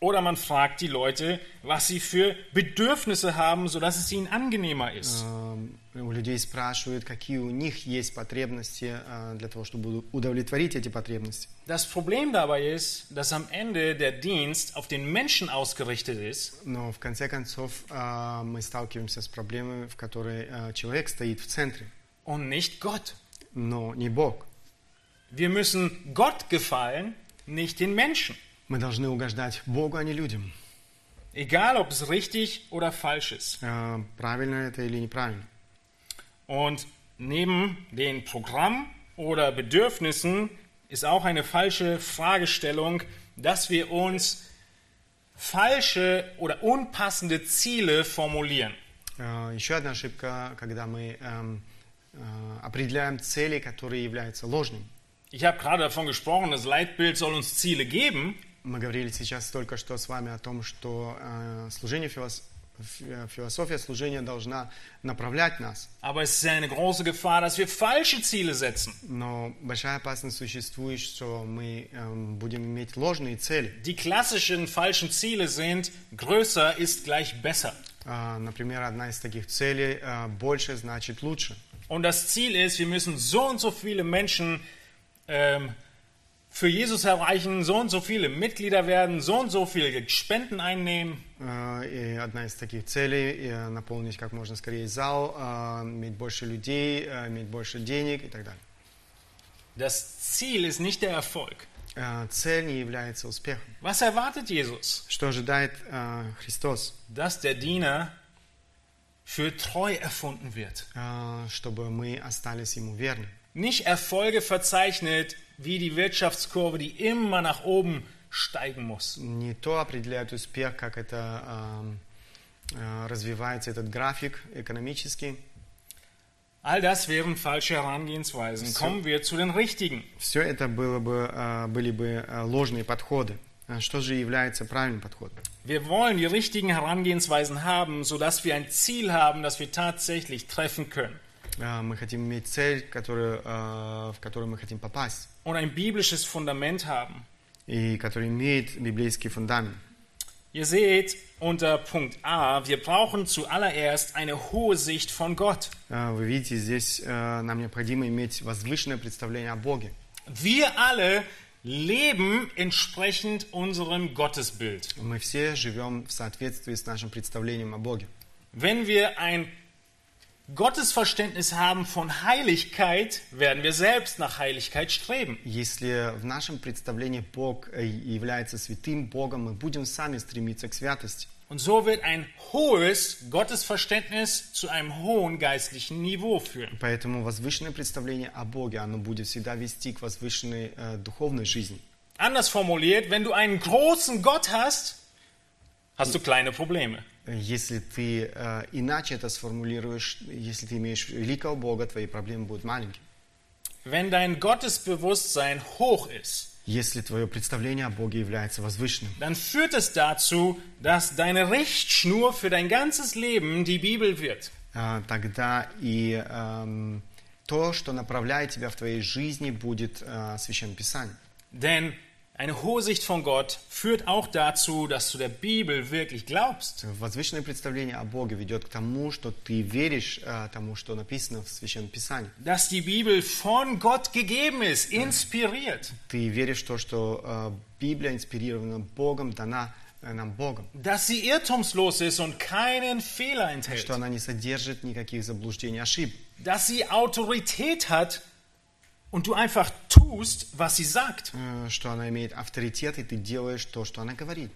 Oder man fragt die Leute, was sie für Bedürfnisse haben, sodass es ihnen angenehmer ist. Эм, У людей спрашивают, какие у них есть потребности э, для того, чтобы удовлетворить эти потребности. Das Problem dabei ist, dass am Ende der Dienst auf den Menschen ausgerichtet ist Но в конце концов э, мы сталкиваемся с проблемой, в которой э, человек стоит в центре, und nicht Gott. но не Бог. Wir müssen Gott gefallen, nicht den Menschen. Мы должны угождать Богу, а не людям. Egal, ob es richtig oder falsch ist. Э, Правильно это или неправильно. Und neben den Programmen oder Bedürfnissen ist auch eine falsche Fragestellung, dass wir uns falsche oder unpassende Ziele formulieren. Э, Еще одна ошибка, когда мы эм, э, определяем цели, которые являются ложными. Ich habe gerade davon gesprochen, das Leitbild soll uns Ziele geben, Мы говорили сейчас только что с вами о том, что э, служение филос- фи- философия служения должна направлять нас. aber es ist eine große Gefahr, dass wir falsche Ziele setzen. Но большая опасность существует, что мы эм, будем иметь ложные цели. Die klassischen falschen Ziele sind, größer ist gleich besser. А, Например, одна из таких целей э, больше значит лучше. Und das Ziel ist, wir müssen so und so viele Menschen ähm, für Jesus erreichen, so und so viele Mitglieder werden, so und so viele Spenden einnehmen. Э, И одна из таких целей э, наполнить как можно скорее зал, э, иметь больше людей, э, иметь больше денег и так далее. Das Ziel ist nicht der Erfolg. Э, Цель не является успехом. Was erwartet Jesus? Что ожидает э, Христос? Dass der Diener für treu erfunden wird. Э, Чтобы мы остались Ему верны. Nicht Erfolge verzeichnet, wie die Wirtschaftskurve, die immer nach oben steigen muss. Не то определяет успех, как это ам, а, развивается этот график экономический. All das wären falsche Herangehensweisen. Kommen wir zu den richtigen. Все это было бы, а, были бы а, ложные подходы. А Что же является правильным подходом? Wir wollen die richtigen Herangehensweisen haben, sodass wir ein Ziel haben, das wir tatsächlich treffen können. А, Мы хотим иметь цель, которую, а, в которую мы хотим попасть, Und ein biblisches Fundament haben. и которая имеет библейский фундамент. Ihr seht unter Punkt A, wir brauchen zuallererst eine hohe Sicht von Gott. А, Вы видите, здесь а, нам необходимо иметь возвышенное представление о Боге. Wir alle leben entsprechend unserem Gottesbild. Мы все живем в соответствии с нашим представлением о Боге. Wenn wir ein Gottesverständnis haben von Heiligkeit, werden wir selbst nach Heiligkeit streben. Если в нашем представлении Бог э, является святым Богом, мы будем сами стремиться к святости. Und so wird ein hohes Gottesverständnis zu einem hohen geistlichen Niveau führen. Поэтому возвышенное представление о Боге, оно будет всегда вести к возвышенной э, духовной жизни. Anders formuliert, wenn du einen großen Gott hast, hast du kleine Probleme. Если ты э, иначе это сформулируешь, если ты имеешь великого Бога, твои проблемы будут маленькие. Wenn dein Gottesbewusstsein hoch ist, Если твое представление о Боге является возвышенным, dann führt es dazu, dass deine Richtschnur für dein ganzes Leben die Bibel wird. э, тогда и эм, то, что направляет тебя в твоей жизни, будет э, Священное Писание. Denn eine hohe Sicht von Gott führt auch dazu, dass du der Bibel wirklich glaubst. Возвышенное представление о Боге ведет к тому, что ты веришь э, тому, что написано в Священном Писании. Dass die Bibel von Gott gegeben ist, inspiriert. Ты веришь в то, что э, Библия инспирирована Богом, дана э, нам Богом. Dass sie irrtumslos ist und keinen Fehler enthält. Что она не содержит никаких заблуждений, ошибок. Dass sie Autorität hat und du einfach tust, was sie sagt. Э, Что она имеет авторитет, и ты делаешь то, что она говорит.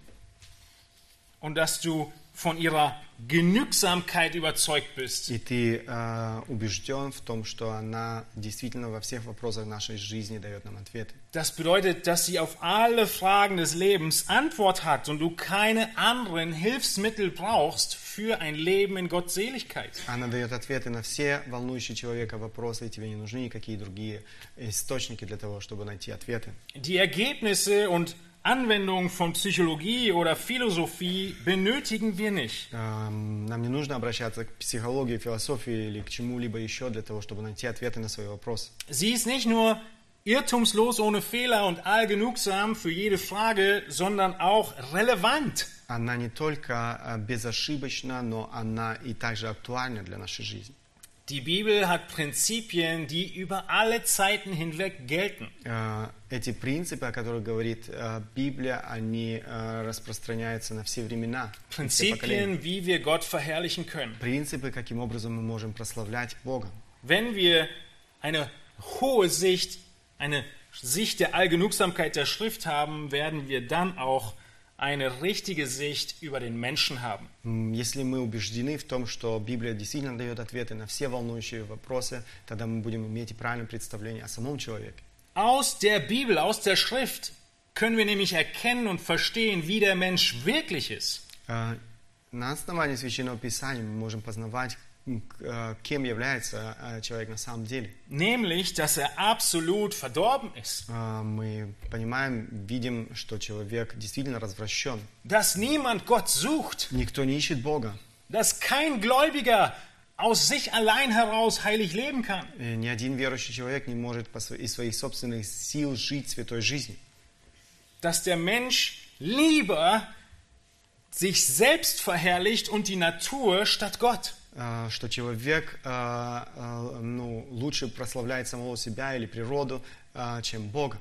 Und dass du von ihrer Genügsamkeit überzeugt bist. И ты э, убежден в том, что она действительно во всех вопросах нашей жизни дает нам ответы. Das bedeutet, dass sie auf alle Fragen des Lebens Antwort hat und du keine anderen Hilfsmittel brauchst für ein Leben in Gottseligkeit. Она дает ответы на все волнующие человека вопросы, и тебе не нужны никакие другие источники для того, чтобы найти ответы. Die Ergebnisse und Anwendungen von Psychologie oder Philosophie benötigen wir nicht. Эм, Нам не нужно обращаться к психологии, философии или к чему-либо еще для того, чтобы найти ответы на свои вопросы. Sie ist nicht nur irrtumslos, ohne Fehler und allgenugsam für jede Frage, sondern auch relevant. Она не только э, безошибочна, но она и также актуальна для нашей жизни. Die Bibel hat Prinzipien, die über alle Zeiten hinweg gelten. Э, Эти принципы, о которых говорит э, Библия, они э, распространяются на все времена, на все поколения. Prinzipien, wie wir Gott verherrlichen können. Принципы, каким образом мы можем прославлять Бога. Wenn wir eine hohe Sicht, eine Sicht der Allgenugsamkeit der Schrift haben, werden wir dann auch eine richtige Sicht über den Menschen haben. М, Если мы убеждены в том, что Библия действительно дает ответы на все волнующие вопросы, тогда мы будем иметь и правильное представление о самом человеке. Aus der Bibel, aus der Schrift können wir nämlich erkennen und verstehen, wie der Mensch wirklich ist. Э, На основании Священного Писания мы можем познавать, м, к- э, кем является э, человек на самом деле. Nämlich, dass er absolut verdorben ist. Э, Мы понимаем, видим, что человек действительно развращен. Dass niemand Gott sucht. Никто не ищет Бога. Dass kein Gläubiger aus sich allein heraus heilig leben kann. Э, Ни один верующий человек не может по сво- из своих собственных сил жить святой жизнью. Dass der Mensch lieber sich selbst verherrlicht und die Natur statt Gott. Э, Что человек э, э, ну, лучше прославляет самого себя или природу, чем Бога.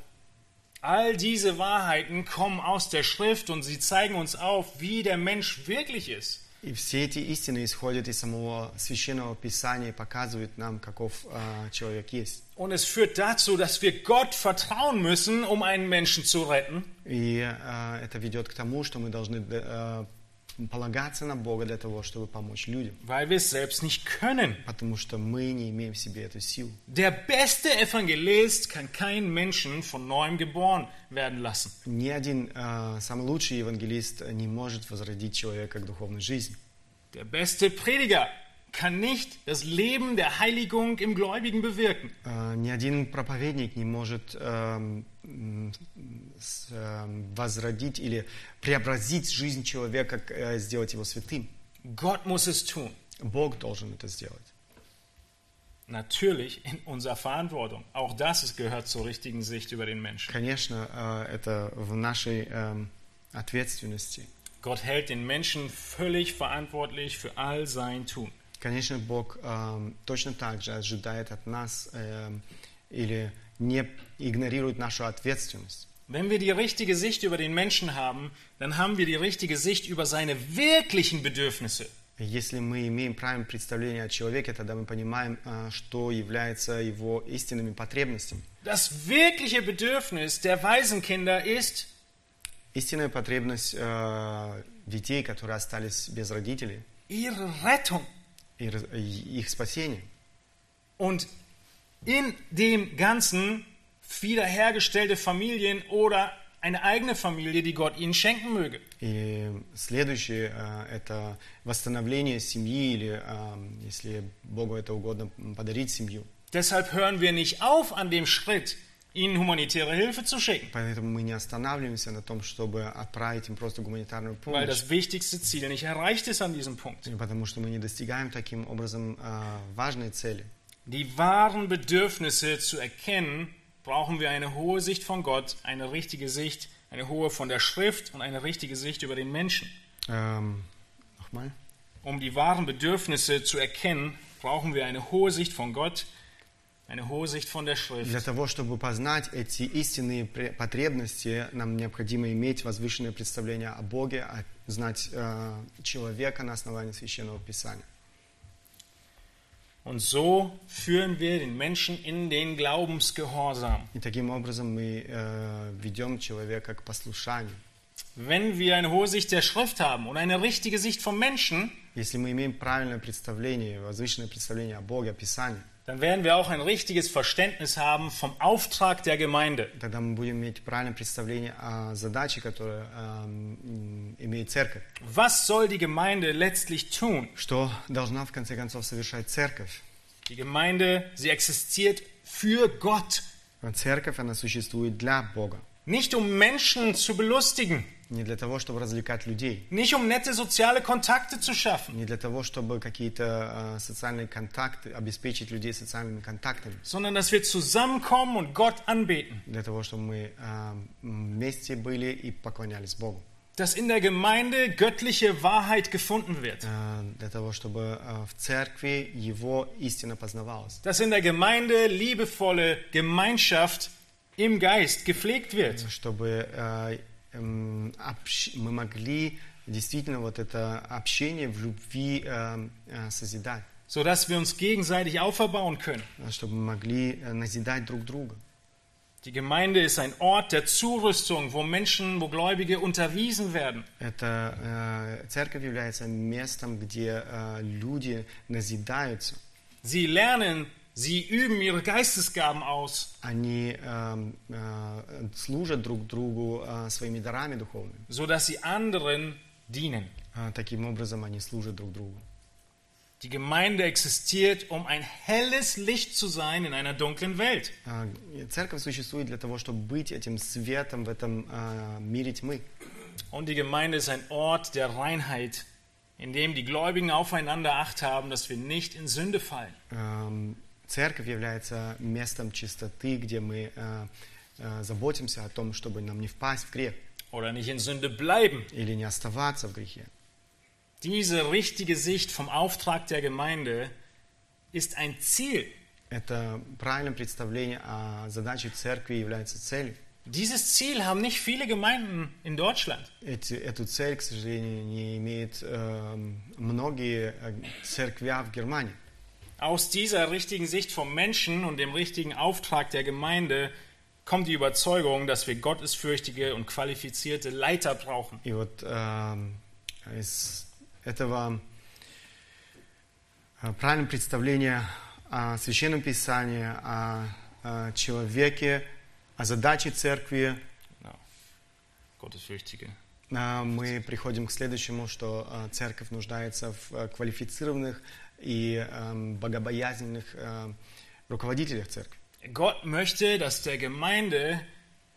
All diese Wahrheiten kommen aus der Schrift und sie zeigen uns auf, wie der Mensch wirklich ist. И все эти истины исходят из самого священного писания и показывают нам, каков э, человек есть. Und es führt dazu, dass wir Gott vertrauen müssen, um einen Menschen zu retten. И это ведет к тому, что мы должны э, полагаться на Бога для того, чтобы помочь людям. weil wir selbst nicht können. Потому что мы не имеем в себе эту силу. Der beste Evangelist kann keinen Menschen von neuem geboren werden lassen. Ни один э, самый лучший евангелист не может возродить человека к духовной жизни. Der beste Prediger kann nicht das Leben der Heiligung im Gläubigen bewirken. Э, ни один проповедник не может эм, м, с- эм, возродить или преобразить жизнь человека, к- э, сделать его святым. Gott muss es tun. Бог должен это сделать. Natürlich in unserer Verantwortung. Auch das ist, gehört zur richtigen Sicht über den Menschen. Конечно, э, это в нашей эм, ответственности. Gott hält den Menschen völlig verantwortlich für all sein Tun. Конечно, Бог эм, точно так же ожидает от нас эм, или не игнорирует нашу ответственность. Wenn wir die richtige Sicht über den Menschen haben, dann haben wir die richtige Sicht über seine wirklichen Bedürfnisse. Если мы имеем правильное представление о человеке, тогда мы понимаем, э, что является его истинными потребностями. Das wirkliche Bedürfnis der Waisenkinder ist, Истинная потребность э, детей, которые остались без родителей, ihre Rettung. и раз- и их спасение. Und in dem Ganzen wiederhergestellte Familien oder eine eigene Familie, die Gott ihnen schenken möge. И следующее э, это восстановление семьи, или э, если Богу это угодно, подарить семью. Deshalb hören wir nicht auf an dem Schritt, ihnen humanitäre Hilfe zu schicken, Поэтому мы не останавливаемся на том, чтобы отправить им просто гуманитарную weil помощь, das wichtigste Ziel nicht erreicht ist an diesem Punkt. потому что мы не достигаем таким образом э, важной цели. Die wahren Bedürfnisse zu erkennen, brauchen wir eine hohe Sicht von Gott, eine richtige Sicht, eine hohe von der Schrift und eine richtige Sicht über den Menschen. Эм, nochmal. Um die wahren Bedürfnisse zu erkennen, brauchen wir eine hohe Sicht von Gott, Для того, чтобы познать эти истинные потребности, нам необходимо иметь возвышенное представление о Боге, а знать э, человека на основании Священного Писания. Und so führen wir den Menschen in den Glaubensgehorsam. И таким образом мы э, ведем человека к послушанию. Wenn wir eine hohe Sicht der Schrift haben und eine richtige Sicht vom Menschen, Если мы имеем правильное представление, возвышенное представление о Боге, о Писании, dann werden wir auch ein richtiges Verständnis haben vom Auftrag der Gemeinde. тогда мы будем иметь правильное представление о задаче, которую эм, м, имеет церковь. Was soll die Gemeinde letztlich tun? Что должна в конце концов совершать церковь? Die Gemeinde, sie existiert für Gott, Церковь, она существует для Бога. nicht um Menschen zu belustigen, Не для того, чтобы развлекать людей. nicht um nette soziale Kontakte zu schaffen, Не для того, чтобы какие-то э, социальные контакты, обеспечить людей социальными контактами. sondern dass wir zusammenkommen und Gott anbeten. Для того, чтобы мы э, вместе были и поклонялись Богу. Dass in der Gemeinde göttliche Wahrheit gefunden wird. Э, Для того, чтобы э, в церкви Его истина познавалась. Dass in der Gemeinde liebevolle Gemeinschaft im Geist gepflegt wird. Чтобы э, эм, общ- мы могли действительно вот это общение в любви э, э, созидать. sodass wir uns gegenseitig auferbauen können. Э, Чтобы мы могли э, назидать друг друга. Die Gemeinde ist ein Ort der Zurüstung, wo Menschen, wo Gläubige unterwiesen werden. Это э, церковь является местом, где э, люди назидаются. Sie lernen, sie üben ihre Geistesgaben aus, Они э, э, служат друг другу э, своими дарами духовными. sodass sie anderen dienen. Э, таким образом они служат друг другу. Die Gemeinde existiert, um ein helles Licht zu sein in einer dunklen Welt. Э, и Церковь существует для того, чтобы быть этим светом в этом э, мире тьмы. Und die Gemeinde ist ein Ort der Reinheit, in dem die Gläubigen aufeinander Acht haben, dass wir nicht in Sünde fallen. Эм, Церковь является местом чистоты, где мы э, э, заботимся о том, чтобы нам не впасть в грех Oder nicht in Sünde bleiben. или не оставаться в грехе. Diese richtige Sicht vom Auftrag der Gemeinde ist ein Ziel. Это правильное представление о задаче церкви является целью. Dieses Ziel haben nicht viele Gemeinden in Deutschland. Эти, эту цель, к сожалению, не имеют эм, многие э, церквя в Германии. Aus dieser richtigen Sicht vom Menschen und dem richtigen Auftrag der Gemeinde kommt die Überzeugung, dass wir gottesfürchtige und qualifizierte Leiter brauchen. И вот эм, Из этого э, правильного представления о Священном Писании, о, о человеке, о задаче церкви, Genau. Gottesfürchtige. а, мы приходим к следующему, что а, церковь нуждается в а, квалифицированных и эм, богобоязненных э, руководителях церкви. Gott möchte, dass der Gemeinde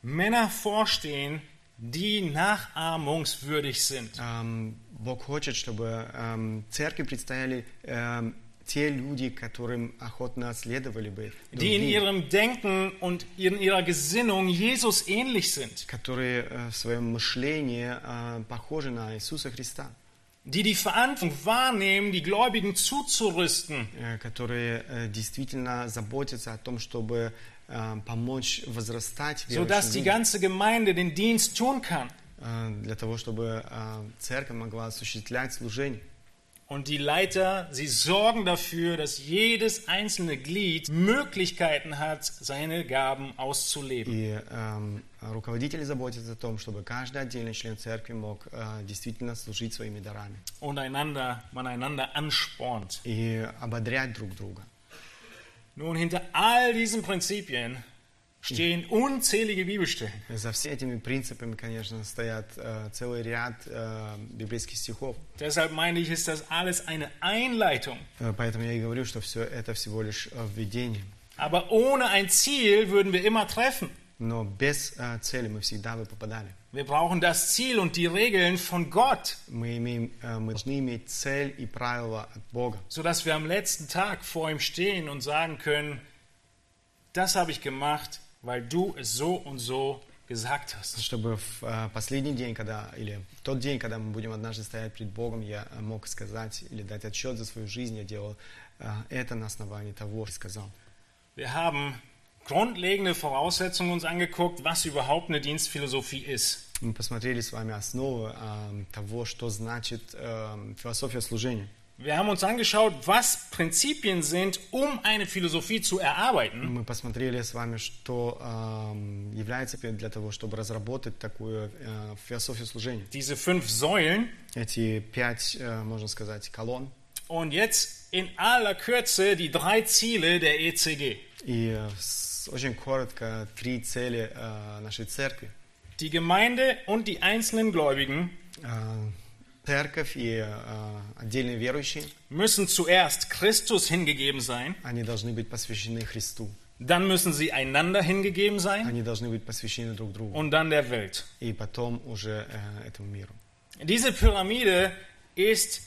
Männer vorstehen, die nachahmungswürdig sind. Эм, Бог хочет, чтобы эм, церкви предстояли эм, те люди, которым охотно следовали бы, die in другие, ihrem Denken und in ihrer Gesinnung Jesus ähnlich sind, которые э, в своем мышлении э, похожи на Иисуса Христа, die die Verantwortung wahrnehmen, die Gläubigen zuzurüsten, э, которые э, действительно заботятся о том, чтобы э, помочь возрастать sodass верующим die людям. ganze Gemeinde den Dienst tun kann. э, для того, чтобы э, церковь могла осуществлять служение. Und die Leiter, sie sorgen dafür, dass jedes einzelne Glied Möglichkeiten hat, seine Gaben auszuleben. И эм, руководители заботятся о том, чтобы каждый отдельный член церкви мог э, действительно служить своими дарами Und einander, man einander anspornt. и ободрять друг друга. Nun, hinter all diesen Prinzipien stehen unzählige Bibelstellen. За все этими принципами, конечно, стоят э, целый ряд э, библейских стихов. Deshalb meine ich, ist das alles eine Einleitung. Э, Поэтому я и говорю, что все это всего лишь э, введение. Aber ohne ein Ziel würden wir immer treffen. Но без э, цели мы всегда бы попадали. Wir brauchen das Ziel und die Regeln von Gott, Мы, имеем, э, мы должны иметь цель и правила от Бога. sodass wir am letzten Tag vor ihm stehen und sagen können, das habe ich gemacht, weil du es so und so gesagt hast. Чтобы в э, последний день, когда, или в тот день, когда мы будем однажды стоять перед Богом, я э, мог сказать или дать отчет за свою жизнь, я делал э, это на основании того, что сказал. Wir haben grundlegende Voraussetzungen uns angeguckt, was überhaupt eine Dienstphilosophie ist. Мы посмотрели с вами основы э, того, что значит э, философия служения. Wir haben uns angeschaut, was Prinzipien sind, um eine Philosophie zu erarbeiten. Мы посмотрели с вами, что э, является для того, чтобы разработать такую э, философию служения. Diese fünf Säulen. Эти пять, э, можно сказать, колонн. Und jetzt in aller Kürze die drei Ziele der ECG. И э, с- очень коротко три цели э, нашей церкви. Die Gemeinde und die einzelnen Gläubigen Э, Церковь и э, отдельные верующие, müssen zuerst Christus hingegeben sein, они должны быть посвящены Христу. dann müssen sie einander hingegeben sein Они должны быть посвящены друг другу. und dann der Welt. И потом уже э, этому миру. Diese Pyramide ist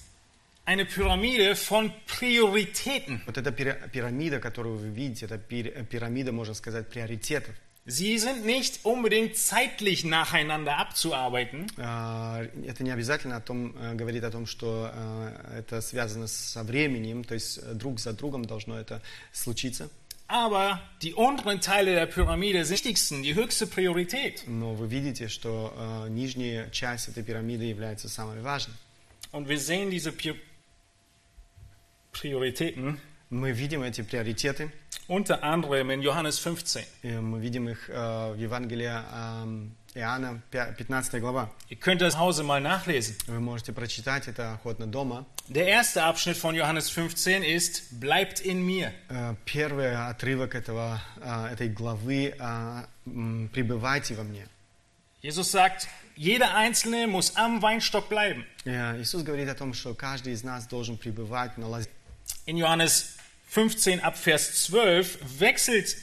eine Pyramide von Prioritäten. Вот эта пира- пирамида, которую вы видите, это пир- пирамида, можно сказать, приоритетов. Sie sind nicht unbedingt zeitlich nacheinander abzuarbeiten, А, Это не обязательно о том, э, говорит о том, что э, это связано со временем, то есть э, друг за другом должно это случиться. aber die unteren Teile der Pyramide sind die wichtigsten, die höchste Priorität. Но вы видите, что э, нижняя часть этой пирамиды является самой важной. Und wir sehen diese Pi Prioritäten Мы видим эти приоритеты, unter anderem in Johannes 15. и мы видим их э, в Евангелии эм, Иоанна, пя- 15 глава. Ihr könnt das Hause mal nachlesen. Вы можете прочитать это охотно дома. Der erste Abschnitt von Johannes 15 ist, bleibt in mir. Э, Первый отрывок этого, э, этой главы «Пребывайте во мне». Jesus sagt, jeder Einzelne muss am Weinstock bleiben. Иисус говорит о том, что каждый из нас должен пребывать на лозе. In Johannes 15 ab Vers 12 wechselt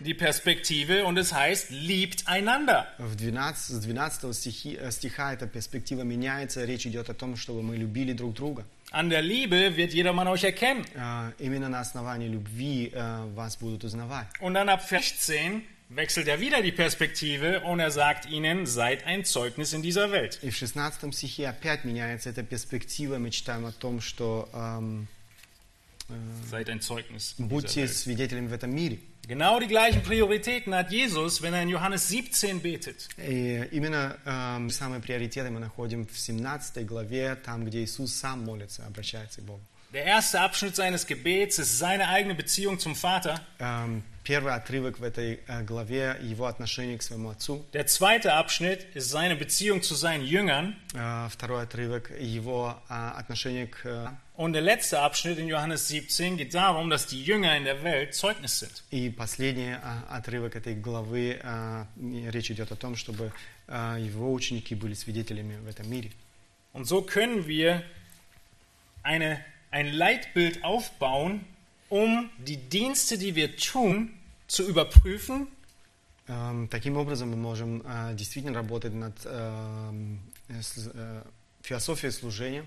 die Perspektive und es heißt, liebt einander. В 12, с 12 стихи, э, стиха эта перспектива меняется. Речь идет о том, чтобы мы любили друг друга. An der Liebe wird jedermann euch erkennen. Э, Именно на основании любви э, вас будут узнавать. Und dann ab Vers 16 wechselt er wieder die Perspektive und er sagt ihnen, seid ein Zeugnis in dieser Welt. И в 16 стихе опять меняется эта перспектива. Мы читаем о том, что эм, Seid ein Zeugnis in dieser будьте Welt. свидетелями в этом мире. Genau die gleichen Prioritäten hat Jesus, wenn er in Johannes 17 betet. И именно эм, самые приоритеты мы находим в 17 главе, там, где Иисус сам молится, обращается к Богу. Der erste Abschnitt seines Gebets ist seine eigene Beziehung zum Vater. Эм, Первый отрывок в этой э, главе – его отношение к своему отцу. Der zweite Abschnitt ist seine Beziehung zu seinen Jüngern. Э, Второй отрывок – его а, отношение к... э, Und der letzte Abschnitt in Johannes 17 geht darum, dass die Jünger in der Welt Zeugnis sind. И последний а, отрывок этой главы, а, речь идет о том, чтобы а, его ученики были свидетелями в этом мире. Und so können wir eine, ein Leitbild aufbauen, um die Dienste, die wir tun, zu überprüfen Эм, Таким образом, мы можем а, действительно работать над эм, с- э, философией служения.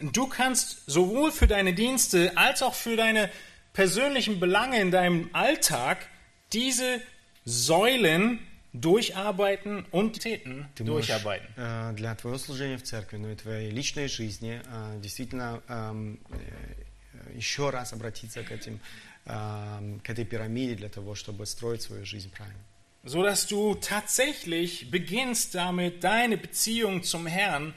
Du kannst sowohl für deine Dienste als auch für deine persönlichen Belange in deinem Alltag diese Säulen durcharbeiten und Täten Ты можешь durcharbeiten. э, для твоего служения в церкви, но и твоей личной жизни э, действительно эм, э, еще раз обратиться к, этим, эм, к этой пирамиде для того, чтобы строить свою жизнь правильно. So dass du tatsächlich beginnst damit, deine Beziehung zum Herrn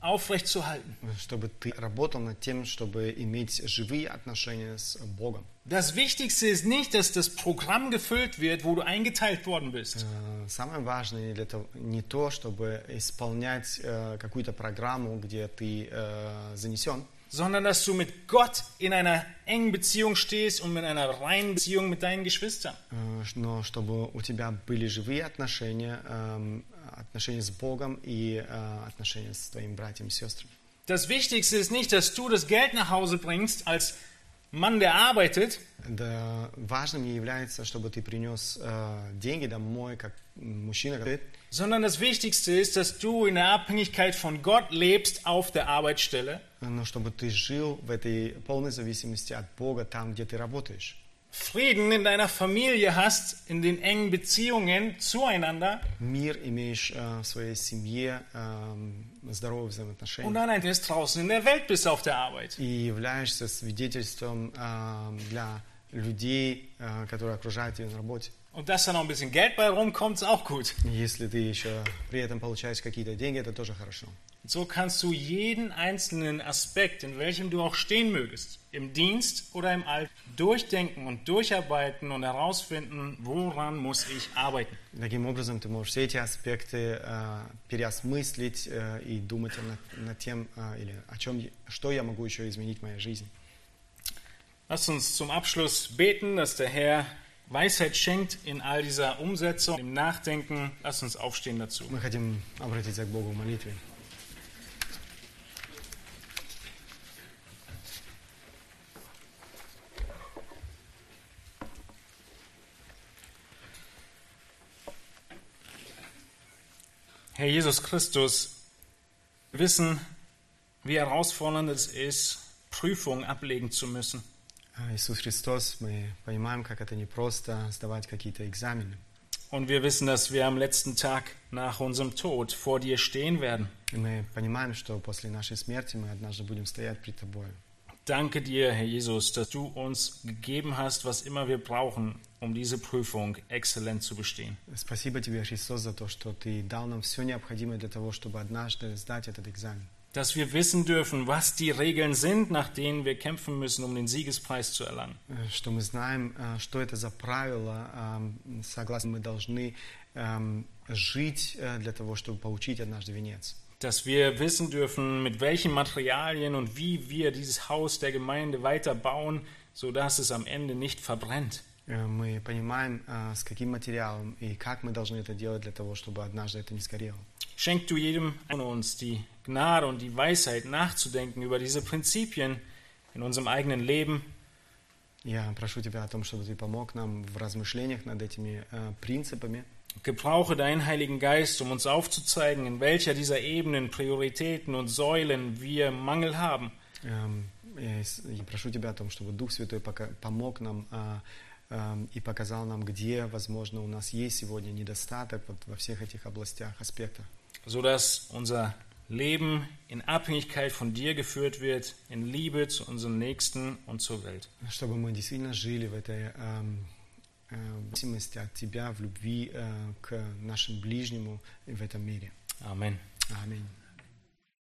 aufrechtzuerhalten. Чтобы ты работал над тем, чтобы иметь живые отношения с Богом. Das Wichtigste ist nicht, dass das Programm gefüllt wird, wo du eingeteilt worden bist, Э, Самое важное для того, не то, чтобы исполнять э, какую-то программу, где ты э, занесен, sondern dass du mit Gott in einer engen Beziehung stehst und mit einer reinen Beziehung mit deinen Geschwistern. э, но чтобы у тебя были живые отношения, эм, отношения с Богом и э, отношения с твоими братьями и сестрами. Das Wichtigste ist nicht, dass du das Geld nach Hause bringst als Mann, der arbeitet, Да, важным не является, чтобы ты принес э, деньги домой, как мужчина, который sondern das Wichtigste ist, dass du in der Abhängigkeit von Gott lebst auf der Arbeitsstelle, Но чтобы ты жил в этой полной зависимости от Бога там, где ты работаешь. Frieden in deiner Familie hast, in den engen Beziehungen zueinander Мир имеешь э, в своей семье, эм, здоровые und взаимоотношения. dann ein Test draußen in der Welt bist auf der Arbeit. И являешься свидетельством эм, для людей, э, которые окружают тебя на работе. Und dass da noch ein bisschen Geld bei rumkommt, ist auch gut. Если ты еще при этом получаешь какие-то деньги, это тоже хорошо. Und so kannst du jeden einzelnen Aspekt, in welchem du auch stehen mögest, im Dienst oder im Alltag, durchdenken und durcharbeiten und herausfinden, woran muss ich arbeiten. Таким образом, ты можешь все эти аспекты э, переосмыслить э, и думать над, над тем, э, или о чем, я- что я могу еще изменить в моей жизни. Lass uns zum Abschluss beten, dass der Herr Weisheit schenkt in all dieser Umsetzung, im Nachdenken. Lass uns aufstehen dazu. Мы хотим обратиться к Богу в молитве. Herr Jesus Christus, wir wissen, wie herausfordernd es ist, Prüfungen ablegen zu müssen. А, Иисус Христос, мы понимаем, как это непросто сдавать какие-то экзамены. Und wir wissen, dass wir am letzten Tag nach unserem Tod vor dir stehen werden. И мы понимаем, что после нашей смерти мы однажды будем стоять пред Тобой. Danke dir, Herr Jesus, dass du uns gegeben hast, was immer wir brauchen, um diese Prüfung exzellent zu bestehen. Спасибо Тебе, Христос, за то, что Ты дал нам все необходимое для того, чтобы однажды сдать этот экзамен. Dass wir wissen dürfen, was die Regeln sind, nach denen wir kämpfen müssen, um den Siegespreis zu erlangen. Э, Что мы знаем, э, что это за правила, эм, согласно мы должны эм, жить э, для того, чтобы получить однажды венец. Dass wir wissen dürfen, mit welchen Materialien und wie wir dieses Haus der Gemeinde weiter bauen, sodass es am Ende nicht verbrennt. Э, Мы понимаем, э, с каким материалом и как мы должны это делать для того, чтобы однажды это не сгорело. Schenk du jedem von uns die Gnade und die Weisheit, nachzudenken über diese Prinzipien in unserem eigenen Leben Я прошу Тебя о том, чтобы Ты помог нам в размышлениях над этими э, принципами. Gebrauche deinen Heiligen Geist, um uns aufzuzeigen, in welcher dieser Ebenen, Prioritäten und Säulen wir Mangel haben. Эм, Я с- я прошу Тебя о том, чтобы Дух Святой пока- помог нам а, эм, и показал нам, где, возможно, у нас есть сегодня недостаток вот во всех этих областях, аспектах, sodass unser Leben in Abhängigkeit von dir geführt wird, in Liebe zu unseren Nächsten und zur Welt. чтобы мы действительно жили в этой эм, э, зависимости от Тебя, в любви э, к нашему ближнему в этом мире. Amen. Аминь.